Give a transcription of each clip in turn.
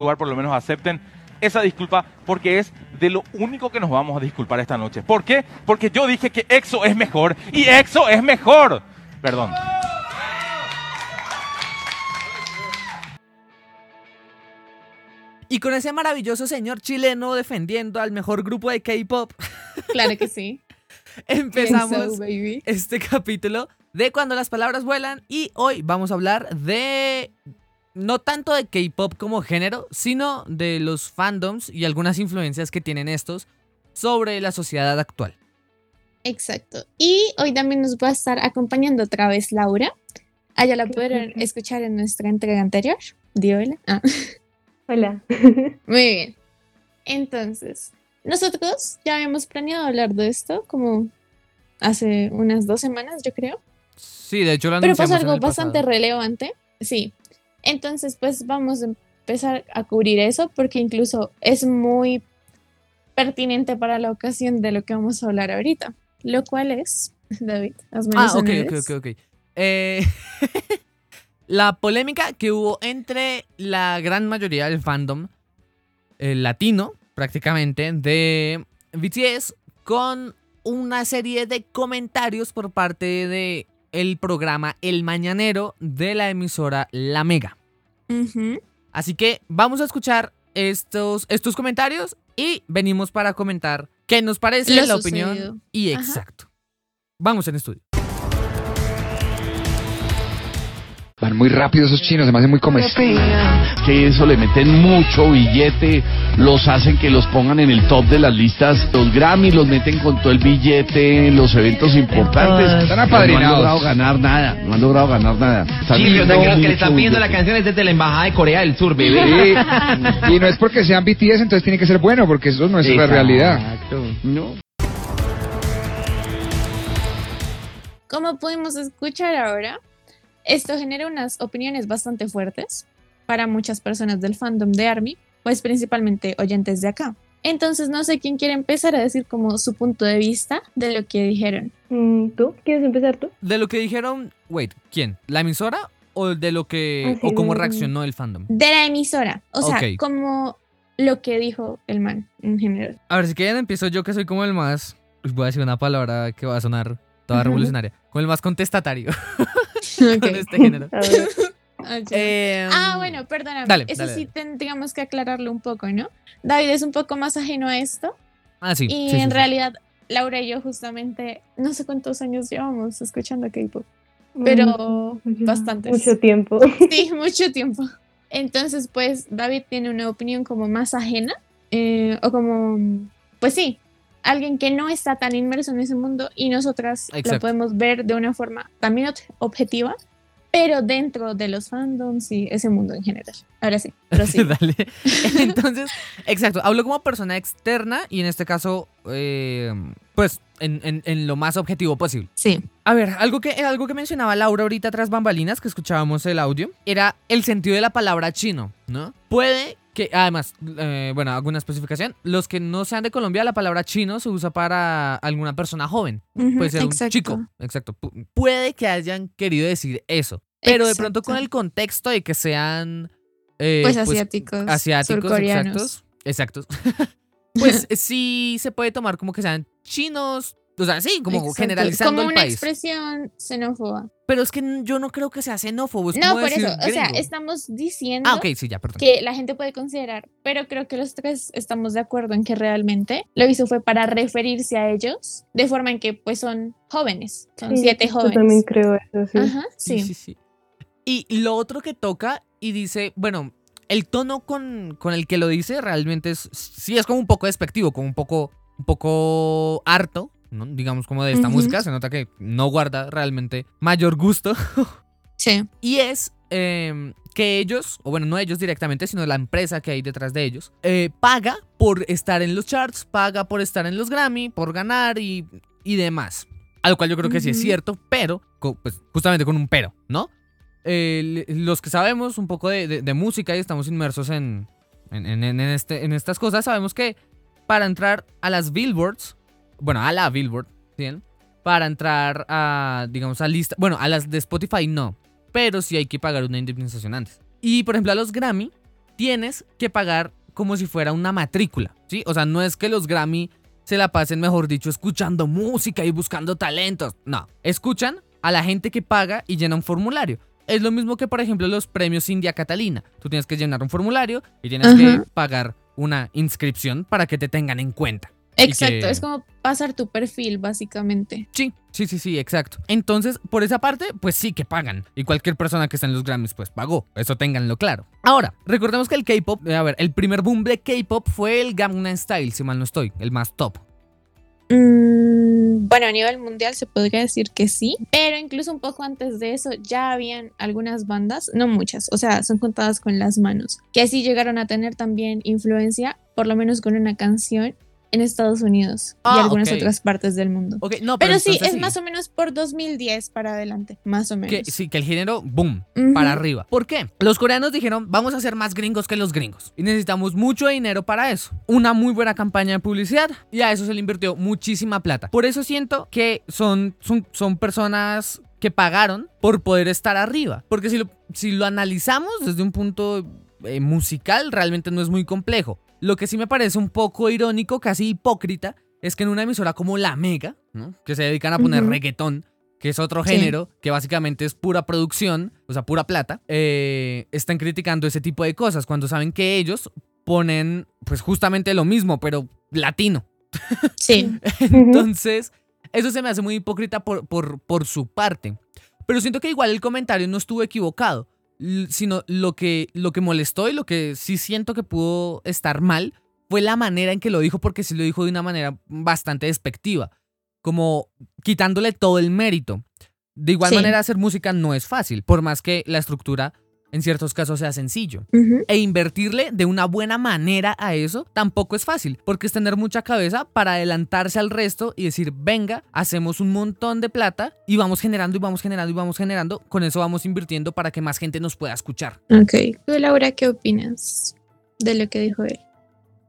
lugar por lo menos acepten esa disculpa porque es de lo único que nos vamos a disculpar esta noche. ¿Por qué? Porque yo dije que EXO es mejor y EXO es mejor. Perdón. Y con ese maravilloso señor chileno defendiendo al mejor grupo de K-pop, Claro que sí. empezamos So, baby. este capítulo de Cuando las palabras vuelan y hoy vamos a hablar de no tanto de K-pop como género, sino de los fandoms y algunas influencias que tienen estos sobre la sociedad actual. Exacto. Y hoy también nos va a estar acompañando otra vez Laura. Allá la pudieron escuchar en nuestra entrega anterior. Diola. Ah, Hola. muy bien. Entonces, nosotros ya habíamos planeado hablar de esto como hace unas dos semanas, yo creo. Sí, de hecho lo Pero en algo el bastante pasado. relevante. Sí. Entonces, pues vamos a empezar a cubrir eso porque incluso es muy pertinente para la ocasión de lo que vamos a hablar ahorita. Lo cual es, David, hazme Ah, ok, ok, ok, ok. Eh, la polémica que hubo entre la gran mayoría del fandom eh, latino, prácticamente, de BTS con una serie de comentarios por parte de el programa El Mañanero de la emisora La Mega. Así que vamos a escuchar estos, estos comentarios y venimos para comentar qué nos parece Lo la sucedido. opinión y Ajá. exacto. Vamos en estudio. Van muy rápido esos chinos, se me hacen muy comestibles. que eso le meten mucho billete, los hacen que los pongan en el top de las listas, los Grammy los meten con todo el billete en los eventos importantes. Están Pero No apadrinados. han logrado ganar nada, no han logrado ganar nada. Están Sí, yo sé que los que le están pidiendo la canción es desde la embajada de Corea del Sur, bebé. Y, y no es porque sean BTS, entonces tiene que ser bueno, porque eso no es la Exacto. realidad. No. Como pudimos escuchar ahora, esto genera unas opiniones bastante fuertes para muchas personas del fandom de ARMY, pues principalmente oyentes de acá. Entonces no sé quién quiere empezar a decir como su punto de vista de lo que dijeron. Mm, ¿Tú? ¿Quieres empezar tú? De lo que dijeron, wait, ¿quién? ¿La emisora o de lo que Ah, sí, o cómo reaccionó el fandom? De la emisora, o sea, Ok. como lo que dijo el man en general. A ver, si quieren empiezo yo que soy como el más, voy a decir una palabra que va a sonar toda revolucionaria, como el más contestatario Ok. con este género. Ah. Eh, Ah, bueno, perdóname. dale, Eso dale, sí dale. tendríamos que aclararlo un poco, ¿no? David es un poco más ajeno a esto Ah, sí. y sí, en sí. realidad Laura y yo justamente no sé cuántos años llevamos escuchando K-pop. Pero Mm, bastantes. Mucho tiempo. Sí, mucho tiempo. Entonces, pues David tiene una opinión como más ajena eh, o como, pues sí, alguien que no está tan inmerso en ese mundo y nosotras Exacto. lo podemos ver de una forma también ob- objetiva, pero dentro de los fandoms y ese mundo en general. Ahora sí, pero sí. Dale. Entonces, exacto, hablo como persona externa y en este caso, eh, pues, en, en- en lo más objetivo posible. sí. A ver, algo que, algo que mencionaba Laura ahorita tras bambalinas, que escuchábamos el audio, era el sentido de la palabra chino, ¿no? Puede que, además, eh, bueno, alguna especificación, los que no sean de Colombia, la palabra chino se usa para alguna persona joven. Ujú, Puede ser exacto. un chico, exacto. Pu- puede que hayan querido decir eso, pero de pronto con el contexto de que sean... eh, Pues asiáticos, asiáticos, surcoreanos. exactos, exactos. pues sí se puede tomar como que sean chinos, o sea, sí, como Exacto, generalizando Como el una país. expresión xenófoba. Pero es que yo no creo que sea xenófobo. es No, como por decir eso, o sea, estamos diciendo Ah, sí, ya, que la gente puede considerar, pero creo que los tres estamos de acuerdo en que realmente lo hizo fue para referirse a ellos de forma en que pues son jóvenes, son Sí, siete Yo jóvenes. también creo eso, sí. Ajá, Sí, sí. sí, sí. Y lo otro que toca y dice, bueno, el tono con, con el que lo dice realmente es, sí es como un poco despectivo, como un poco, un poco harto, ¿no? digamos como de esta música, se nota que no guarda realmente mayor gusto. Sí. Y es eh, que ellos, o bueno, no ellos directamente, sino la empresa que hay detrás de ellos, eh, paga por estar en los charts, paga por estar en los Grammy, por ganar y, y demás. A lo cual yo creo que sí es cierto, pero, pues justamente con un pero, ¿no? Eh, los que sabemos un poco de, de- de música y estamos inmersos en, en, en- en este, en estas cosas, sabemos que para entrar a las billboards, bueno, a la billboard, ¿sí? Para entrar a, digamos, a lista, bueno, a las de Spotify no, pero sí hay que pagar una indemnización antes. Y por ejemplo a los Grammy tienes que pagar como si fuera una matrícula, ¿sí? O sea, no es que los Grammy se la pasen, mejor dicho, escuchando música y buscando talentos. No, escuchan a la gente que paga y llena un formulario. Es lo mismo que, por ejemplo, los premios India Catalina. Tú tienes que llenar un formulario y tienes que pagar una inscripción para que te tengan en cuenta. Exacto, que- es como pasar tu perfil, básicamente. Sí, sí, sí, sí, exacto. Entonces, por esa parte, pues sí que pagan. Y cualquier persona que está en los Grammys, pues pagó. Eso ténganlo claro. Ahora, recordemos que el K-pop, eh, a ver, el primer boom de K-pop fue el Gangnam Style, si mal no estoy, el más top. Mm, bueno, a nivel mundial se podría decir que sí, pero incluso un poco antes de eso ya habían algunas bandas, no muchas, o sea, son contadas con las manos, que así llegaron a tener también influencia, por lo menos con una canción en Estados Unidos Ah, y algunas ok. otras partes del mundo. Ok, no, Pero, pero, sí, es más o menos por 2010 para adelante, más o menos. que, sí, que el género, boom, Ujú. para arriba. ¿Por qué? Los coreanos dijeron, vamos a ser más gringos que los gringos. Y necesitamos mucho dinero para eso. Una muy buena campaña de publicidad y a eso se le invirtió muchísima plata. Por eso siento que son, son, son personas que pagaron por poder estar arriba. Porque si lo, si lo analizamos desde un punto eh, musical, realmente no es muy complejo. Lo que sí me parece un poco irónico, casi hipócrita, es que en una emisora como La Mega, ¿no? que se dedican a poner Ujú. reggaetón, que es otro Sí. género, que básicamente es pura producción, o sea, pura plata, eh, están criticando ese tipo de cosas cuando saben que ellos ponen pues justamente lo mismo, pero latino. Sí, Entonces, eso se me hace muy hipócrita por, por, por su parte. Pero siento que igual el comentario no estuvo equivocado, sino lo que, lo que molestó y lo que sí siento que pudo estar mal fue la manera en que lo dijo, porque sí lo dijo de una manera bastante despectiva, como quitándole todo el mérito. De igual Sí. manera, hacer música no es fácil, por más que la estructura en ciertos casos sea sencillo. E invertirle de una buena manera a eso tampoco es fácil, porque es tener mucha cabeza para adelantarse al resto y decir, venga, hacemos un montón de plata y vamos generando y vamos generando y vamos generando, con eso vamos invirtiendo para que más gente nos pueda escuchar. ok. ¿Tú, Laura, qué opinas de lo que dijo él?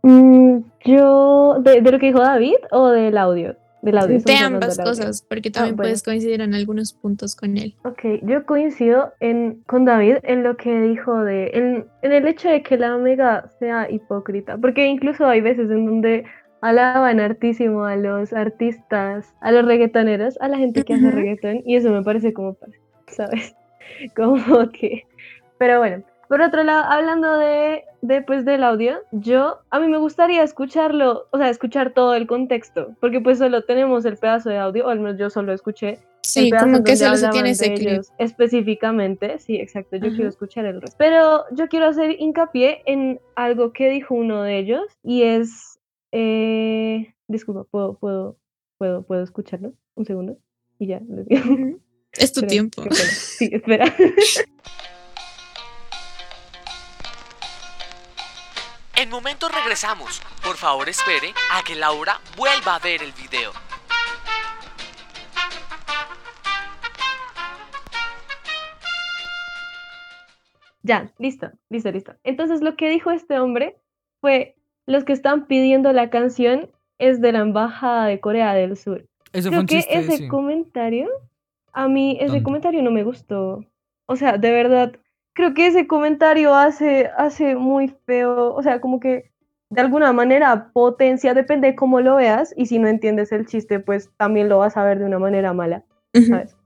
Mm, yo, de, de lo que dijo David o del audio? De ambas cosas, porque también bueno. puedes coincidir en algunos puntos con él. Ok, yo coincido en, con David en lo que dijo de, en, en el hecho de que la Omega sea hipócrita, porque incluso hay veces en donde alaban hartísimo a los artistas, a los reggaetoneros, a la gente que hace reggaetón, y eso me parece como, ¿sabes? Como que, pero bueno. Por otro lado, hablando de, de, pues, del audio, yo, a mí me gustaría escucharlo, o sea, escuchar todo el contexto, porque pues solo tenemos el pedazo de audio, o al menos yo solo escuché el Sí, como que solo se tiene ese clip. Específicamente, sí, exacto. Yo Ajá. quiero escuchar el resto. Pero yo quiero hacer hincapié en algo que dijo uno de ellos y es. Eh, disculpa, ¿puedo, puedo, puedo, puedo escucharlo? Un segundo. Y ya, les digo. Ujú. Es tu tiempo. Sí, espera. En momentos regresamos. Por favor espere a que Laura vuelva a ver el video. Ya, listo, listo, listo. Entonces lo que dijo este hombre fue, los que están pidiendo la canción es de la Embajada de Corea del Sur. Eso fue Creo un que chiste, ese sí. comentario, a mí ese ¿Dónde? comentario no me gustó. O sea, de verdad, creo que ese comentario hace, hace muy feo, o sea, como que de alguna manera potencia, depende de cómo lo veas, y si no entiendes el chiste, pues también lo vas a ver de una manera mala. ¿sabes?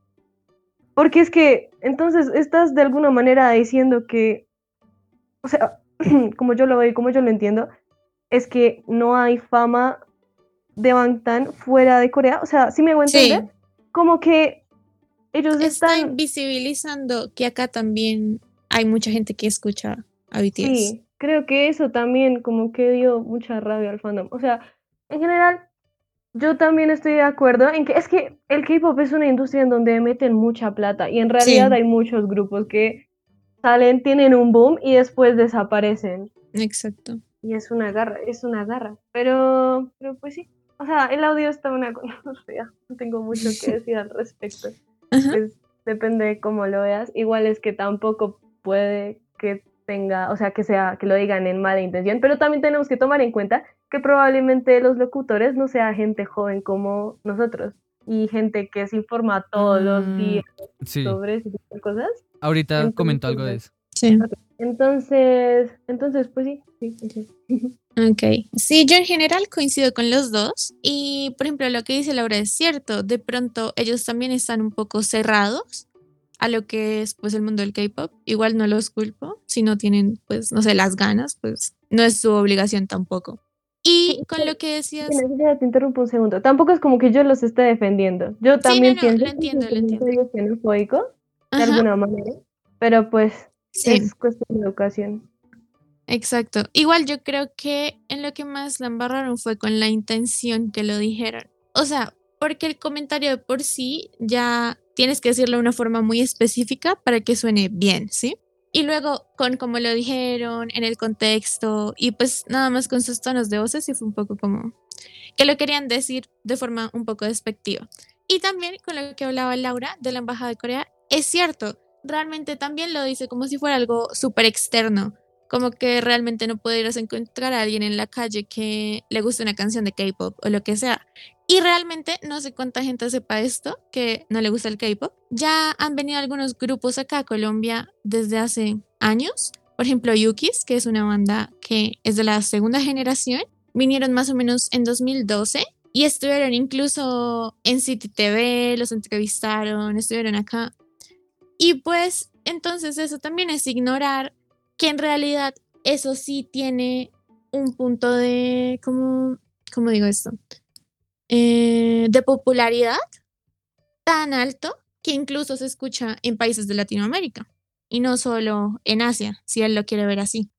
Porque es que, entonces, estás de alguna manera diciendo que, o sea, como yo lo veo y como yo lo entiendo, es que no hay fama de Bangtan fuera de Corea. O sea, si me hago Sí. entender, como que ellos Está están... visibilizando que acá también hay mucha gente que escucha a BTS. Sí, creo que eso también como que dio mucha rabia al fandom. O sea, en general, yo también estoy de acuerdo en que es que el K-pop es una industria en donde meten mucha plata y en realidad Sí. hay muchos grupos que salen, tienen un boom y después desaparecen. Exacto. Y es una garra, es una garra. Pero, pero pues sí. O sea, el audio está una cosa fea. No tengo mucho que decir al respecto. Pues depende de cómo lo veas. Igual es que tampoco puede que tenga, o sea, que sea, que lo digan en mala intención, pero también tenemos que tomar en cuenta que probablemente los locutores no sea gente joven como nosotros y gente que se informa todos los Mm, días Sí, sobre ese tipo de cosas. ahorita entonces, comentó algo de pues, eso. Sí. Entonces, entonces, pues sí, sí, sí, sí. Ok, sí, yo en general coincido con los dos y por ejemplo lo que dice Laura es cierto, de pronto ellos también están un poco cerrados a lo que es pues el mundo del K-pop, igual no los culpo, si no tienen pues no sé las ganas, pues no es su obligación tampoco. Y con lo que decías, te interrumpo un segundo. Tampoco es como que yo los esté defendiendo. Yo también no, pienso lo entiendo, que lo comentario xenofóbico, de alguna manera, pero pues sí. es cuestión de educación. Exacto. Igual yo creo que en lo que más la embarraron fue con la intención que lo dijeron. O sea, porque el comentario de por sí ya tienes que decirlo de una forma muy específica para que suene bien, ¿sí? Y luego con cómo lo dijeron, en el contexto y pues nada más con sus tonos de voces y fue un poco como que lo querían decir de forma un poco despectiva. Y también con lo que hablaba Laura de la Embajada de Corea, es cierto, realmente también lo dice como si fuera algo súper externo como que realmente no podrías encontrar a alguien en la calle que le guste una canción de K-pop o lo que sea. Y realmente no sé cuánta gente sepa esto, que no le gusta el K-pop. Ya han venido algunos grupos acá a Colombia desde hace años. Por ejemplo, Yukis, que es una banda que es de la segunda generación. Vinieron más o menos en 2012 y estuvieron incluso en City TV, los entrevistaron, estuvieron acá. Y pues entonces eso también es ignorar que en realidad eso sí tiene un punto de, ¿cómo, cómo digo esto? Eh, de popularidad tan alto que incluso se escucha en países de Latinoamérica y no solo en Asia, si él lo quiere ver así.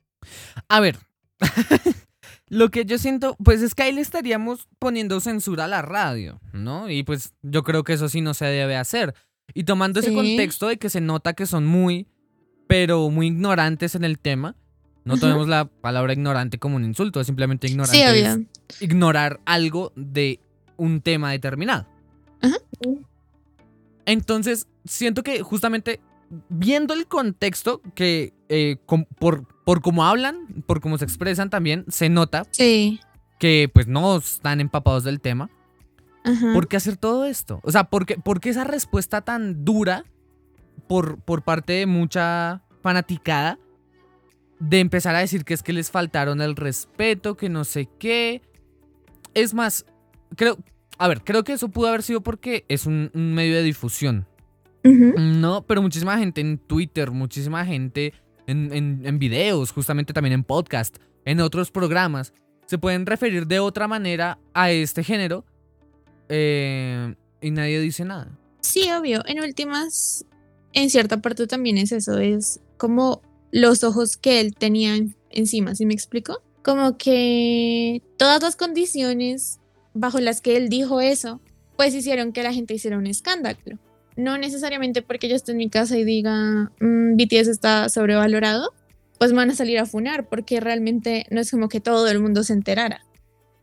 A ver, lo que yo siento, pues es que ahí le estaríamos poniendo censura a la radio, ¿no? Y pues yo creo que eso sí no se debe hacer. Y tomando ese contexto de que se nota que son muy, pero muy ignorantes en el tema, no tomemos la palabra ignorante como un insulto, es simplemente ignorante. Sí, es obvio. ignorar algo de un tema determinado. Ajá. Entonces, siento que justamente viendo el contexto que eh, com- por, por cómo hablan, por cómo se expresan también, se nota Sí. que pues no están empapados del tema. Ajá. ¿Por qué hacer todo esto? O sea, ¿por qué, por qué esa respuesta tan dura por, por parte de mucha fanaticada de empezar a decir que es que les faltaron el respeto, que no sé qué? Es más, creo, a ver, creo que eso pudo haber sido porque es un, un medio de difusión. ¿no? Pero muchísima gente en Twitter, muchísima gente en, en, en videos, justamente también en podcast, en otros programas, se pueden referir de otra manera a este género eh, y nadie dice nada. Sí, obvio. En últimas, en cierta parte también es eso, es como los ojos que él tenía en- encima, ¿sí me explico? Como que todas las condiciones bajo las que él dijo eso, pues hicieron que la gente hiciera un escándalo. No necesariamente porque yo esté en mi casa y diga "Mm, BTS está sobrevalorado, pues me van a salir a funar, porque realmente no es como que todo el mundo se enterara.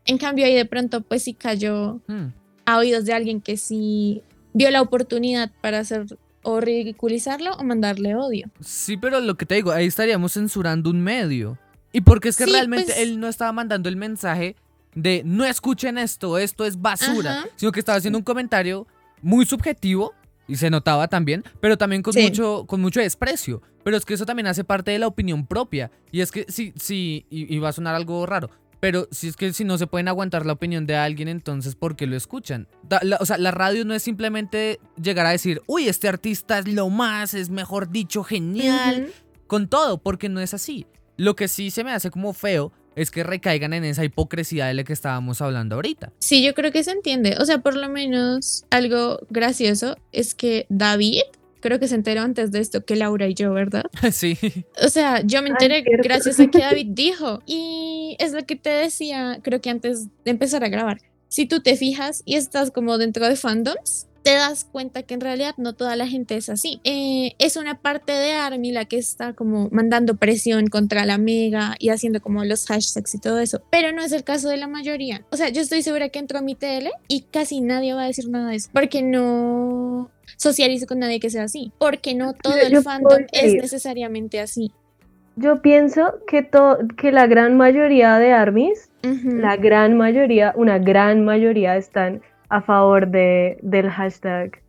En cambio, ahí de pronto, pues sí cayó Hmm. a oídos de alguien que sí vio la oportunidad para hacer o ridiculizarlo o mandarle odio. Sí, pero lo que te digo, ahí estaríamos censurando un medio. Y porque es que Sí, realmente pues- él no estaba mandando el mensaje de no escuchen esto, esto es basura, Ajá. sino que estaba haciendo un comentario muy subjetivo y se notaba también, pero también con Sí. mucho con mucho desprecio. Pero es que eso también hace parte de la opinión propia. Y es que sí, sí, y, y va a sonar algo raro. Pero si es que si no se pueden aguantar la opinión de alguien, entonces ¿por qué lo escuchan? Da- la- o sea, la radio no es simplemente llegar a decir, uy, este artista es lo más, es mejor dicho, genial, con todo, porque no es así. Lo que sí se me hace como feo es que recaigan en esa hipocresía de la que estábamos hablando ahorita. Sí, yo creo que se entiende. O sea, por lo menos algo gracioso es que David, creo que se enteró antes de esto que Laura y yo, ¿verdad? sí. O sea, yo me Ay, enteré cierto. gracias a que David dijo. Y es lo que te decía, creo que antes de empezar a grabar. Si tú te fijas y estás como dentro de fandoms, te das cuenta que en realidad no toda la gente es así. Eh, es una parte de ARMY la que está como mandando presión contra la mega y haciendo como los hashtags y todo eso. Pero no es el caso de la mayoría. O sea, yo estoy segura que entro a mi TL y casi nadie va a decir nada de eso. Porque no socializo con nadie que sea así. Porque no todo el fandom es necesariamente así. Yo pienso que, que la gran mayoría de armies, la gran mayoría, una gran mayoría están a favor de, del hashtag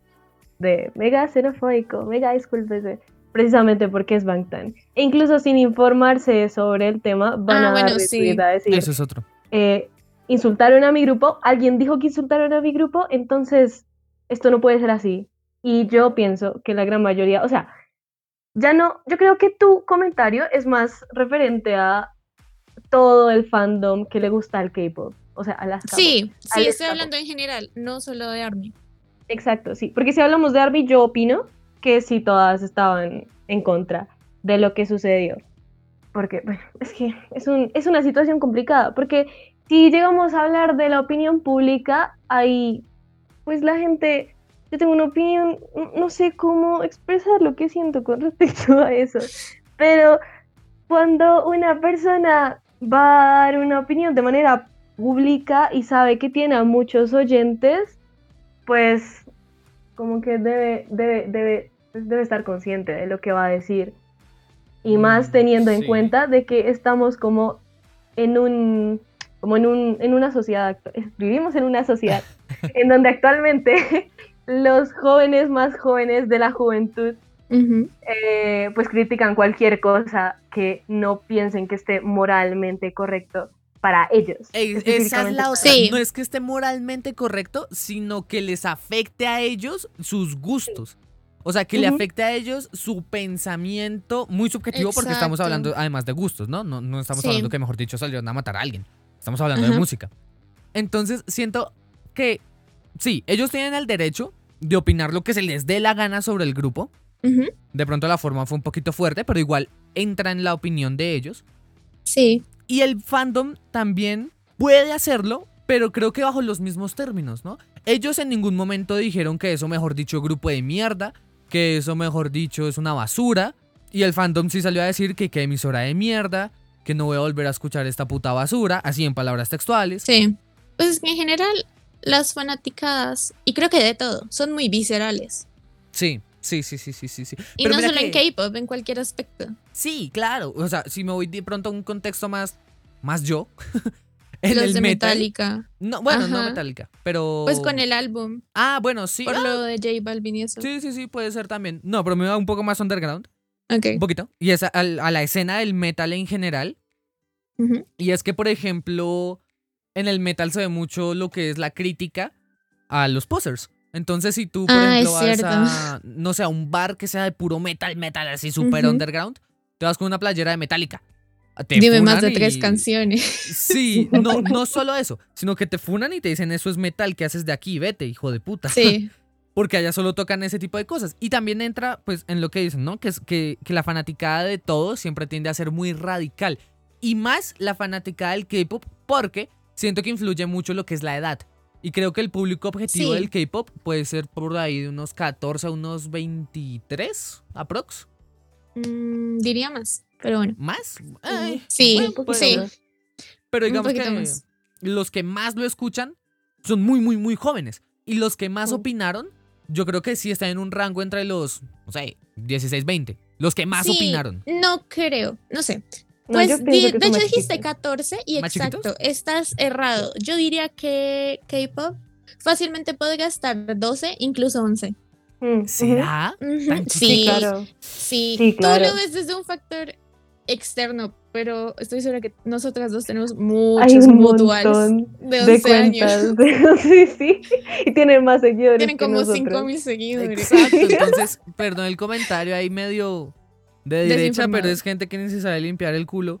de mega xenofóbico, mega discúlpese. precisamente porque es Bangtan. E incluso sin informarse sobre el tema, van Ah, a bueno, dar sí. a decir, Eso es otro. eh, insultaron a mi grupo, alguien dijo que insultaron a mi grupo, entonces esto no puede ser así. Y yo pienso que la gran mayoría, o sea, ya no, yo creo que tu comentario es más referente a todo el fandom que le gusta al K-pop, o sea, a las. Sí, sí, estoy hablando en general, no solo de ARMY. Exacto, sí. Porque si hablamos de Arby, yo opino que sí todas estaban en contra de lo que sucedió. Porque, bueno, es que es, un, es una situación complicada. Porque si llegamos a hablar de la opinión pública, ahí, pues la gente, yo tengo una opinión, no sé cómo expresar lo que siento con respecto a eso. Pero cuando una persona va a dar una opinión de manera pública y sabe que tiene a muchos oyentes, pues como que debe, debe, debe, pues, debe estar consciente de lo que va a decir. Y más Mm, teniendo en cuenta de que estamos como en un como en un en una sociedad actu- vivimos en una sociedad en donde actualmente los jóvenes más jóvenes de la juventud eh, pues critican cualquier cosa que no piensen que esté moralmente correcto para ellos. Ey, esa es específicamente la para otra. Sí. No es que esté moralmente correcto, sino que les afecte a ellos sus gustos. O sea, que le afecte a ellos su pensamiento muy subjetivo porque estamos hablando además de gustos, ¿no? No, no estamos Sí. hablando que, mejor dicho, salieron a matar a alguien. Estamos hablando de música. Entonces, siento que sí, ellos tienen el derecho de opinar lo que se les dé la gana sobre el grupo. De pronto la forma fue un poquito fuerte, pero igual entra en la opinión de ellos. Sí, Y el fandom también puede hacerlo, pero creo que bajo los mismos términos, ¿no? Ellos en ningún momento dijeron que eso, mejor dicho, grupo de mierda, que eso, mejor dicho, es una basura. Y el fandom sí salió a decir que qué emisora de mierda, que no voy a volver a escuchar esta puta basura, así en palabras textuales. sí. Pues es que en general las fanaticadas, y creo que de todo, son muy viscerales. Sí, sí, sí, sí, sí, sí. sí. Y Pero no solo en K-pop, en cualquier aspecto. Sí, claro. O sea, si me voy de pronto a un contexto más, más yo. en los el de metal. Metallica. No, bueno, no. Metallica, pero. Pues con el álbum, Ah, bueno, sí. por ah, lo de J Balvin y eso. Sí, sí, sí, puede ser también. No, pero me va un poco más underground. Ok. Un poquito. Y es a, a la escena del metal en general. Y es que, por ejemplo, en el metal se ve mucho lo que es la crítica a los posers. Entonces, si tú, por Ah, ejemplo, vas a, no sé, a un bar que sea de puro metal, metal, así súper underground, te vas con una playera de Metallica. Te Dime más de tres y- canciones. Sí, no, no solo eso, sino que te funan y te dicen eso es metal, ¿qué haces de aquí? Vete, hijo de puta. Sí. Porque allá solo tocan ese tipo de cosas. Y también entra, pues, en lo que dicen, ¿no? Que, es, que, que la fanaticada de todo siempre tiende a ser muy radical. Y más la fanaticada del K-pop, porque siento que influye mucho lo que es la edad. Y creo que el público objetivo Sí. del K-pop puede ser por ahí de unos 14 a unos 23, aprox. Mm, diría más, pero bueno. ¿Más? Ay, Sí, bueno, sí. Pero digamos que más. los que más lo escuchan son muy, muy, muy jóvenes. Y los que más opinaron, yo creo que sí están en un rango entre los, no sé, 16, 20. Los que más Sí, opinaron. No creo, no sé. Pues de hecho dijiste chiquitos. 14 y ¿Más exacto, chiquitos? estás errado. Yo diría que K-pop fácilmente puede gastar 12, incluso 11. Mm, ujú. ¿Será? Ujú, ¿Tan Sí, Sí, claro. sí. Sí, Tú claro. lo ves desde un factor externo, pero estoy segura que nosotras dos tenemos muchos mutuals de de 11 años. sí, sí. Y tienen más seguidores. Tienen como nosotros. 5000 seguidores. Exacto. Entonces, perdón el comentario ahí medio de derecha, pero es gente que ni se sabe limpiar el culo.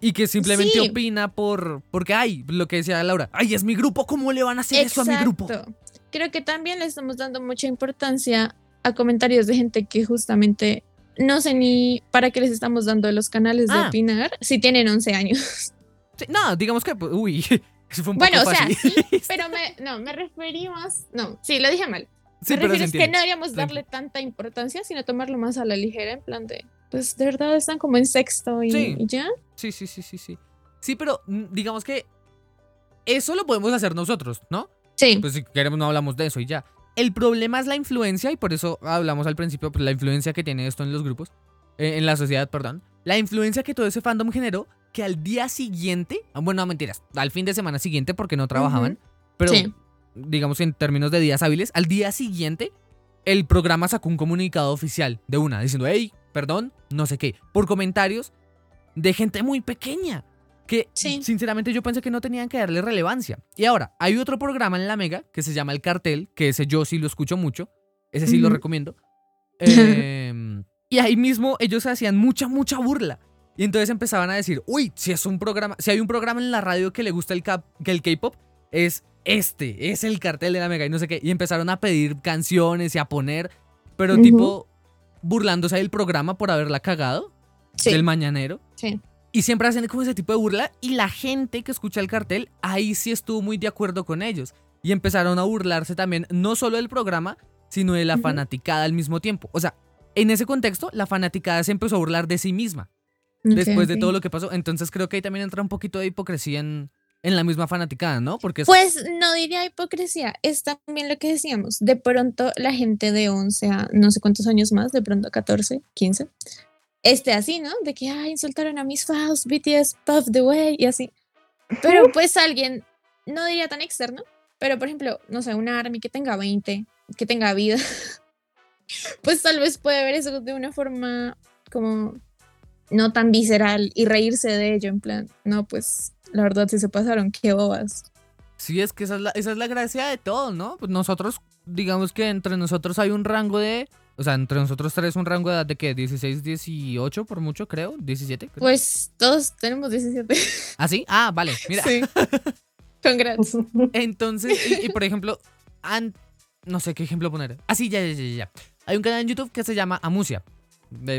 Y que simplemente Sí. opina por. Porque, ay, lo que decía Laura, ay, es mi grupo, ¿cómo le van a hacer eso a mi grupo? Exacto. Creo que también le estamos dando mucha importancia a comentarios de gente que justamente no sé ni para qué les estamos dando los canales de Ah. opinar si tienen 11 años. Sí, no, digamos que, pues, uy, eso fue un Bueno, o poco sea, fácil. sí, pero me, no, me referí más, no, sí, lo dije mal. Sí, me refiero es que no deberíamos darle tanta importancia, sino tomarlo más a la ligera, en plan de, pues de verdad están como en sexto y, Sí. y ya. Sí, sí, sí, sí, sí. Sí, pero mm, digamos que eso lo podemos hacer nosotros, ¿no? Sí, Pues si queremos no hablamos de eso y ya. El problema es la influencia y por eso hablamos al principio, pues la influencia que tiene esto en los grupos, eh, en la sociedad, perdón. La influencia que todo ese fandom generó que al día siguiente, ah, bueno, no mentiras, al fin de semana siguiente porque no trabajaban, pero Sí. digamos en términos de días hábiles, al día siguiente el programa sacó un comunicado oficial de una diciendo, hey, perdón, no sé qué, por comentarios de gente muy pequeña. Que Sí. sinceramente yo pensé que no tenían que darle relevancia. Y ahora, hay otro programa en la Mega que se llama El Cartel, que ese yo sí lo escucho mucho. Ese sí lo recomiendo. Em, y ahí mismo ellos hacían mucha, mucha burla. Y entonces empezaban a decir, uy, si es un programa, si hay un programa en la radio que le gusta el K-pop, es este, es el cartel de la Mega y no sé qué. Y empezaron a pedir canciones y a poner, pero Ujú. tipo burlándose del programa por haberla cagado, Sí, del mañanero. sí. Y siempre hacen como ese tipo de burla. Y la gente que escucha el cartel, ahí sí estuvo muy de acuerdo con ellos. Y empezaron a burlarse también, no solo del programa, sino de la Ujú. fanaticada al mismo tiempo. O sea, en ese contexto, la fanaticada se empezó a burlar de sí misma después de todo lo que pasó. Entonces creo que ahí también entra un poquito de hipocresía en, en la misma fanaticada, ¿no? Porque es- Pues no diría hipocresía, es también lo que decíamos. De pronto la gente de 11 a no sé cuántos años más, de pronto 14, 15, esté así, ¿no? De que, ay, insultaron a mis fans, BTS, Puff the Way y así. Pero pues alguien, no diría tan externo, pero por ejemplo, no sé, una ARMY que tenga 20, que tenga vida, pues tal vez puede ver eso de una forma como no tan visceral y reírse de ello, en plan, no, pues la verdad sí se pasaron, qué bobas. Sí, es que esa es, la, esa es la gracia de todo, ¿no? Pues nosotros, digamos que entre nosotros hay un rango de. O sea, entre nosotros tres un rango de edad de que 16, 18 por mucho, creo. 17. creo. Pues todos tenemos 17. ¿Ah, sí? Ah, vale. Mira. Sí. Congrats. Entonces, y, y por ejemplo, an- no sé qué ejemplo poner. Ah, sí, ya, ya, ya, ya. Hay un canal en YouTube que se llama Amusia.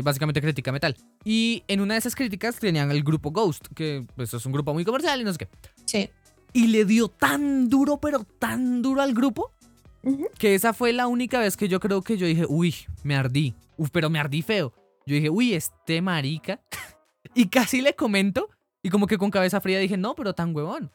Básicamente crítica metal. Y en una de esas críticas tenían el grupo Ghost, que pues es un grupo muy comercial y no sé qué. Sí. Y le dio tan duro, pero tan duro al grupo, Que esa fue la única vez que yo creo que yo dije, uy, me ardí. Pero me ardí feo. Yo dije, uy, este marica. y casi le comento. Y como que con cabeza fría dije, no, pero tan huevón.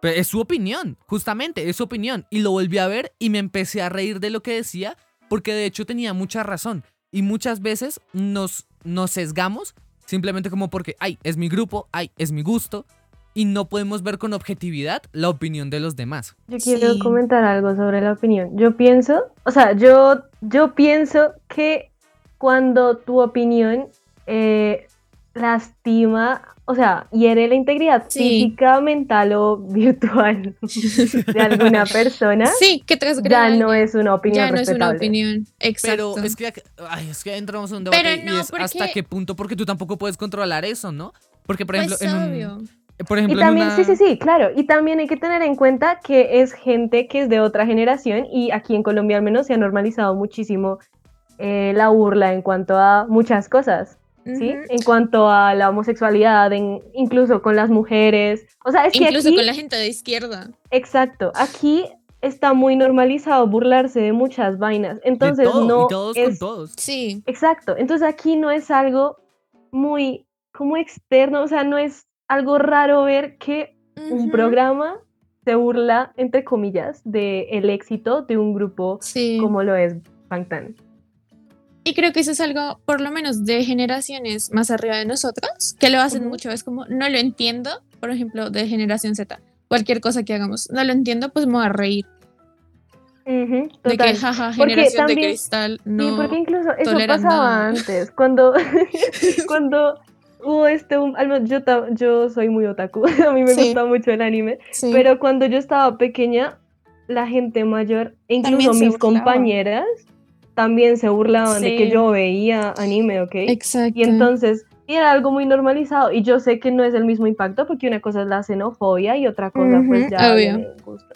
Pero es su opinión, justamente, es su opinión. Y lo volví a ver y me empecé a reír de lo que decía, porque de hecho tenía mucha razón. Y muchas veces nos, nos sesgamos simplemente como porque, ay, es mi grupo, ay, es mi gusto. Y no podemos ver con objetividad la opinión de los demás. Yo quiero Sí. comentar algo sobre la opinión. Yo pienso, o sea, yo, yo pienso que cuando tu opinión eh, lastima, o sea, hiere la integridad Sí. física, mental o virtual de alguna persona, Sí, que ya no es una opinión ya no es una opinión. Exacto. Pero es que, ay, es que entramos en un debate Pero y no, es hasta qué punto, porque tú tampoco puedes controlar eso, ¿no? Porque, por ejemplo, pues en un- obvio. Por Y ejemplo, en también, una- sí, sí, sí, claro. Y también hay que tener en cuenta que es gente que es de otra generación y aquí en Colombia al menos se ha normalizado muchísimo eh, la burla en cuanto a muchas cosas, ¿sí? En cuanto a la homosexualidad, en- incluso con las mujeres. O sea, es que Incluso aquí, con la gente de izquierda. exacto, aquí está muy normalizado burlarse de muchas vainas. de Entonces todo, no y todos con es todos. Sí. Exacto, entonces aquí no es algo muy como externo, o sea, no es algo raro ver que un Ujú. programa se burla, entre comillas, del el éxito de un grupo Sí. como lo es Bangtan. Y creo que eso es algo, por lo menos, de generaciones más arriba de nosotros, que lo hacen Ujú. mucho. Es como, no lo entiendo, por ejemplo, de generación Z. Cualquier cosa que hagamos, no lo entiendo, pues me voy a reír. Ujú, De total. que, jaja, generación de también- cristal, Sí, no. porque incluso eso pasaba nada. antes, cuando, cuando este, un- al menos yo, yo soy muy otaku, a mí me Sí. gusta mucho el anime, Sí. pero cuando yo estaba pequeña, la gente mayor, e incluso mis compañeras, también se burlaban de que yo veía anime, ¿ok? Exacto. Y entonces era algo muy normalizado y yo sé que no es el mismo impacto porque una cosa es la xenofobia y otra cosa pues ya obvio. gusto.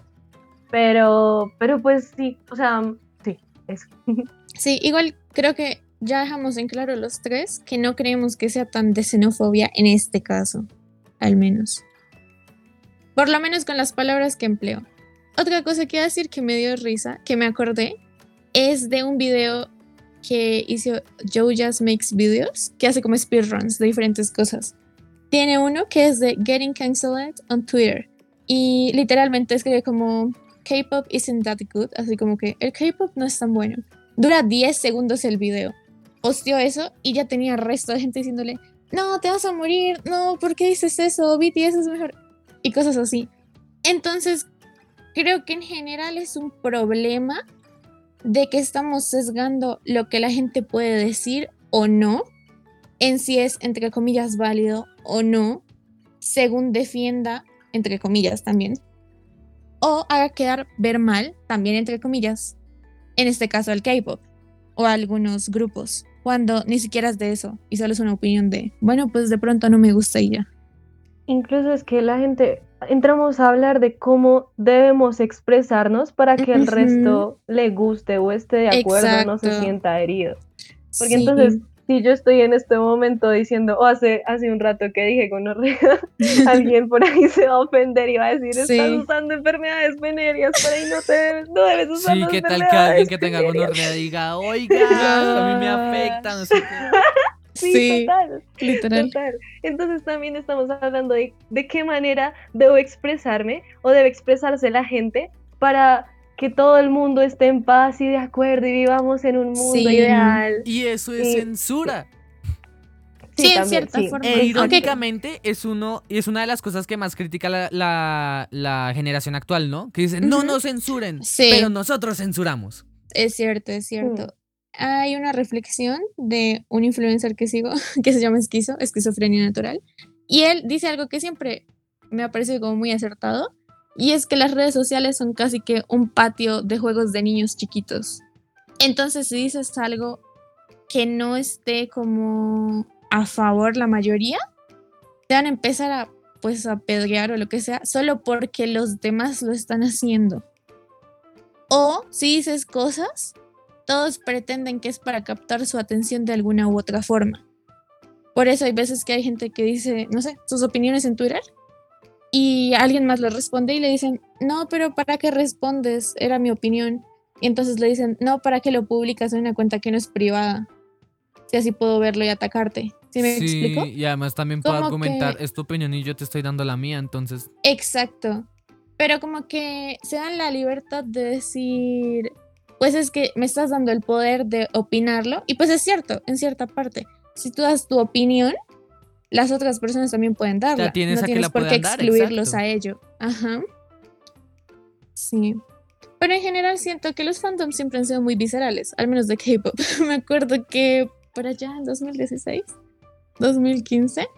Pero, pero pues sí, o sea, sí, eso. Sí, igual creo que ya dejamos en claro los tres que no creemos que sea tan de xenofobia en este caso, al menos. Por lo menos con las palabras que empleo. Otra cosa que decir que me dio risa, que me acordé, es de un video que hizo Joe Just Makes Videos, que hace como speedruns de diferentes cosas. Tiene uno que es de Getting Cancelled on Twitter. Y literalmente escribe como K-pop isn't that good, así como que el K-pop no es tan bueno. Dura 10 segundos el video. Posteó eso y ya tenía resto de gente diciéndole, no, te vas a morir, no, ¿por qué dices eso? BTS es mejor. Y cosas así. Entonces, creo que en general es un problema de que estamos sesgando lo que la gente puede decir o no, en si es, entre comillas, válido o no, según defienda, entre comillas también, o haga quedar ver mal, también entre comillas, en este caso al K-pop o a algunos grupos, cuando ni siquiera es de eso y solo es una opinión de, bueno, pues de pronto no me gusta y ya. Incluso es que la gente, entramos a hablar de cómo debemos expresarnos para que el resto le guste o esté de acuerdo, no se Exacto. sienta herido. Porque Sí. entonces, si yo estoy en este momento diciendo, o hace, hace un rato que dije con alguien por ahí se va a ofender y va a decir, Sí. estás usando enfermedades venéreas por ahí no, te debes, no debes usar Sí, ¿qué tal que alguien que enfermedades tenga venéreas". gonorrea diga, oiga, a mí me afecta, no sé qué? Sí, Sí, total. literal. Total. Entonces también estamos hablando de de qué manera debo expresarme o debe expresarse la gente para que todo el mundo esté en paz y de acuerdo y vivamos en un mundo Sí. ideal. Y eso es Sí. censura. Sí, en también, cierta sí. forma. E irónicamente es uno y es una de las cosas que más critica la, la- la generación actual, ¿no? Que dicen, no nos censuren, Sí. pero nosotros censuramos. Es cierto, es cierto. Mm. Hay una reflexión de un influencer que sigo que se llama Esquizo, Esquizofrenia Natural, y él dice algo que siempre me ha parecido como muy acertado, y es que las redes sociales son casi que un patio de juegos de niños chiquitos. Entonces, si dices algo que no esté como a favor la mayoría, te van a empezar a pues a pedrear o lo que sea, solo porque los demás lo están haciendo. O si dices cosas, todos pretenden que es para captar su atención de alguna u otra forma. Por eso hay veces que hay gente que dice, no sé, sus opiniones en Twitter y alguien más le responde y le dicen, no, pero ¿para qué respondes? Era mi opinión. Y entonces le dicen, no, ¿para qué lo publicas en una cuenta que no es privada? Si así puedo verlo y atacarte. ¿Sí me sí, explico? y además también puedo Como argumentar, que- es tu opinión y yo te estoy dando la mía, entonces... Exacto. Pero como que se dan la libertad de decir, pues es que me estás dando el poder de opinarlo. Y pues es cierto, en cierta parte. Si tú das tu opinión, las otras personas también pueden darla. tienes no a que tienes la por qué dar, excluirlos exacto. a ello. Ajá. Sí. Pero en general siento que los fandoms siempre han sido muy viscerales, al menos de K-pop. Me acuerdo que por allá en 2016, 2015,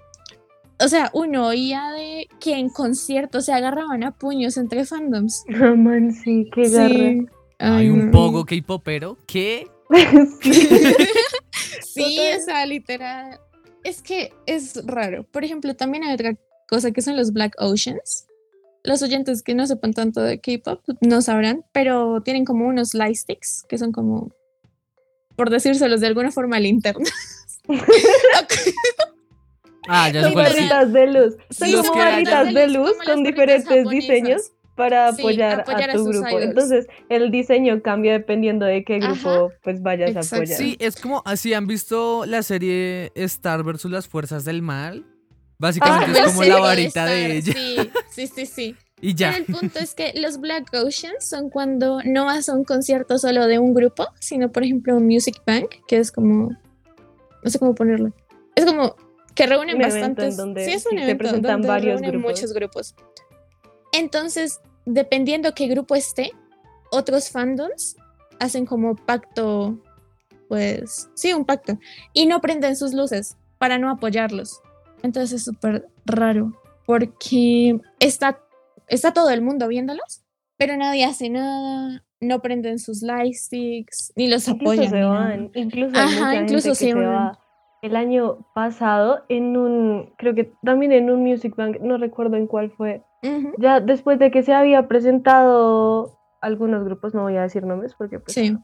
o sea, uno oía de que en conciertos se agarraban a puños entre fandoms. Ah, man, sí, qué garra. Sí. Hay Ay, un no. pogo K-popero que... Sí. O sea, literal. Es que es raro. Por ejemplo, también hay otra cosa que son los Black Oceans. Los oyentes que no sepan tanto de K-pop no sabrán, pero tienen como unos light sticks que son como, por decírselos de alguna forma, linternas. Ah, ya Son barritas de luz. Son como barritas de luz con diferentes japonesas. diseños para Sí, apoyar, apoyar a a tu sus grupo. idols. Entonces, el diseño cambia dependiendo de qué Ajá. grupo pues vayas Exacto. a apoyar. Sí, es como así han visto la serie Star versus las fuerzas del mal. Básicamente Ah, es como la varita Star, de ella. Sí, sí, sí, sí. Y ya. Pero el punto es que los Black Oceans son cuando no vas a un concierto solo de un grupo, sino por ejemplo un Music Bank, que es como, no sé cómo ponerlo. Es como que reúnen bastantes. donde sí, es sí un se evento presentan donde varios reúnen grupos. muchos grupos. Entonces, dependiendo qué grupo esté, otros fandoms hacen como pacto, pues sí, un pacto, y no prenden sus luces para no apoyarlos. Entonces es súper raro porque está, está todo el mundo viéndolos, pero nadie hace nada, no prenden sus lightsticks, ni los Incluso apoyan. se ni nada. van, incluso Ajá, mucha incluso gente que se se van. va. El año pasado en un, creo que también en un Music Bank, no recuerdo en cuál fue, Ya después de que se había presentado algunos grupos, no voy a decir nombres porque pues, Sí.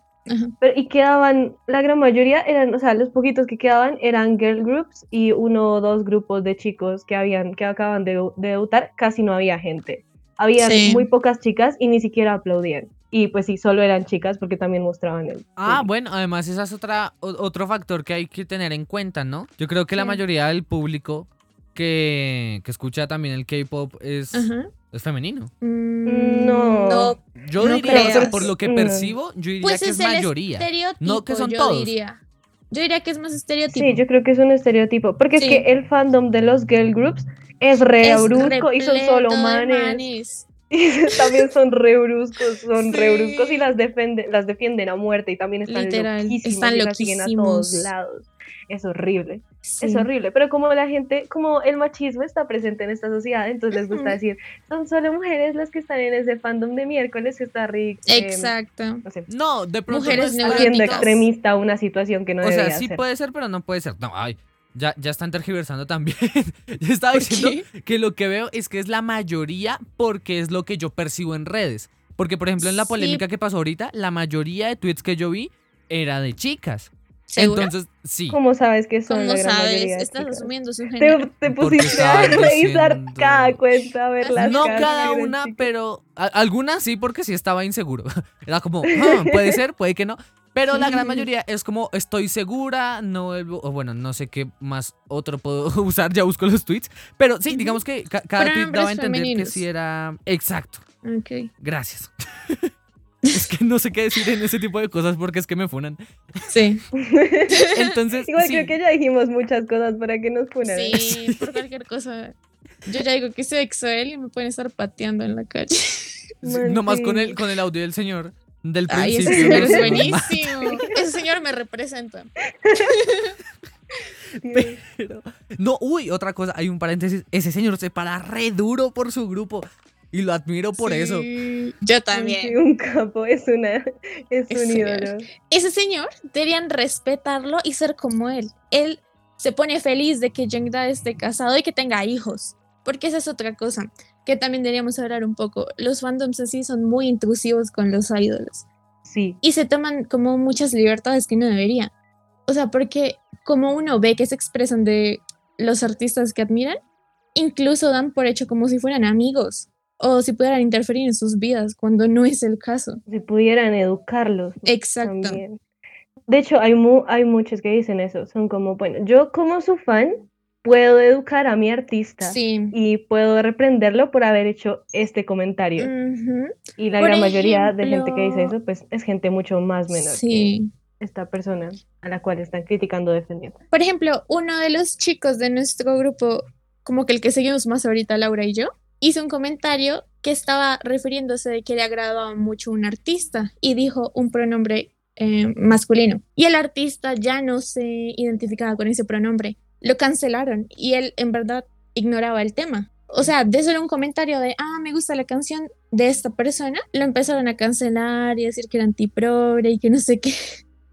Pero, y quedaban, la gran mayoría eran, o sea, los poquitos que quedaban eran girl groups y uno o dos grupos de chicos que habían, que acaban de, de debutar, casi no había gente. Habían Sí. muy pocas chicas y ni siquiera aplaudían. Y pues sí, solo eran chicas porque también mostraban el. Ah, público. bueno, además ese es otra, o- otro factor que hay que tener en cuenta, ¿no? Yo creo que la mayoría del público que, que escucha también el K-pop es, es femenino. Mm, No. no, Yo No diría, creas. por lo que Mm. percibo, yo diría Pues que es, mayoría. estereotipo, No que son yo todos. diría. Yo diría que es más estereotipo. Sí, yo creo que es un estereotipo. Porque Sí. es que el fandom de los girl groups es re Es brusco y son solo manes. manes. Y también son re bruscos, son re Sí. bruscos y las defienden, las defienden a muerte y también están Literal, loquísimos están y las siguen a todos lados. Es horrible, Sí. es horrible. Pero como la gente, como el machismo está presente en esta sociedad, entonces les gusta decir, son solo mujeres las que están en ese fandom de miércoles que está rico. Exacto. no sé, No, de pronto Mujeres no haciendo extremista una situación que no O sea, sí ser. puede ser, pero no puede ser. No, ay, ya, ya están tergiversando también. Yo estaba ¿Por diciendo qué? que lo que veo es que es la mayoría porque es lo que yo percibo en redes. Porque, por ejemplo, en la Sí. polémica que pasó ahorita, la mayoría de tweets que yo vi era de chicas. ¿Seguro? Entonces, sí. ¿Cómo sabes que son ¿Cómo la gran sabes? Estás chicas? asumiendo su Te, género. te Porque pusiste a revisar diciendo- cada cuenta, a ver las No caras cada que una, chicas. pero algunas sí porque sí estaba inseguro. Era como, "Ah, puede ser, puede que no. Pero la gran mayoría es como, estoy segura, no vuelvo, o bueno, no sé qué más otro puedo usar, ya busco los tweets. Pero sí, digamos que ca- cada tweet Pronombres daba a entender que femeninos. sí era... Exacto, Ok. gracias. es que no sé qué decir en ese tipo de cosas porque es que me funan. Sí. Entonces, Igual sí. creo que ya dijimos muchas cosas para que nos funen. Sí, por cualquier cosa. Yo ya digo que soy Exoel y me pueden estar pateando en la calle. Man, nomás con el, con el audio del señor del Ay, ese principio. señor es buenísimo. Ese señor me representa. Pero- no, uy, otra cosa, hay un paréntesis. Ese señor se para re duro por su grupo. Y lo admiro por eso. Sí, Yo Sí, también. un capo, es una, es Es un señor. ídolo. Ese señor deberían respetarlo y ser como él. Él se pone feliz de que Jungda esté casado y que tenga hijos. Porque esa es otra cosa que también deberíamos hablar un poco. Los fandoms así son muy intrusivos con los ídolos. Sí, y se toman como muchas libertades que no debería. O sea, porque como uno ve que se expresan de los artistas que admiran, incluso dan por hecho como si fueran amigos o si pudieran interferir en sus vidas cuando no es el caso. si pudieran educarlos. Exacto. también. De hecho, hay, mu- hay muchos que dicen eso. Son como, bueno, yo como su fan puedo educar a mi artista Sí. y puedo reprenderlo por haber hecho este comentario. Ujú. Y la por gran mayoría de gente que dice ejemplo- eso, pues es gente mucho más menor Sí. que esta persona a la cual están criticando defendiendo. Por ejemplo, uno de los chicos de nuestro grupo, como que el que seguimos más ahorita, Laura y yo, hizo un comentario que estaba refiriéndose de que le agradaba mucho un artista y dijo un pronombre eh, masculino. Y el artista ya no se identificaba con ese pronombre. Lo cancelaron y él en verdad ignoraba el tema. O sea, de solo un comentario de, ah, me gusta la canción de esta persona, lo empezaron a cancelar y decir que era antiprogre y que no sé qué.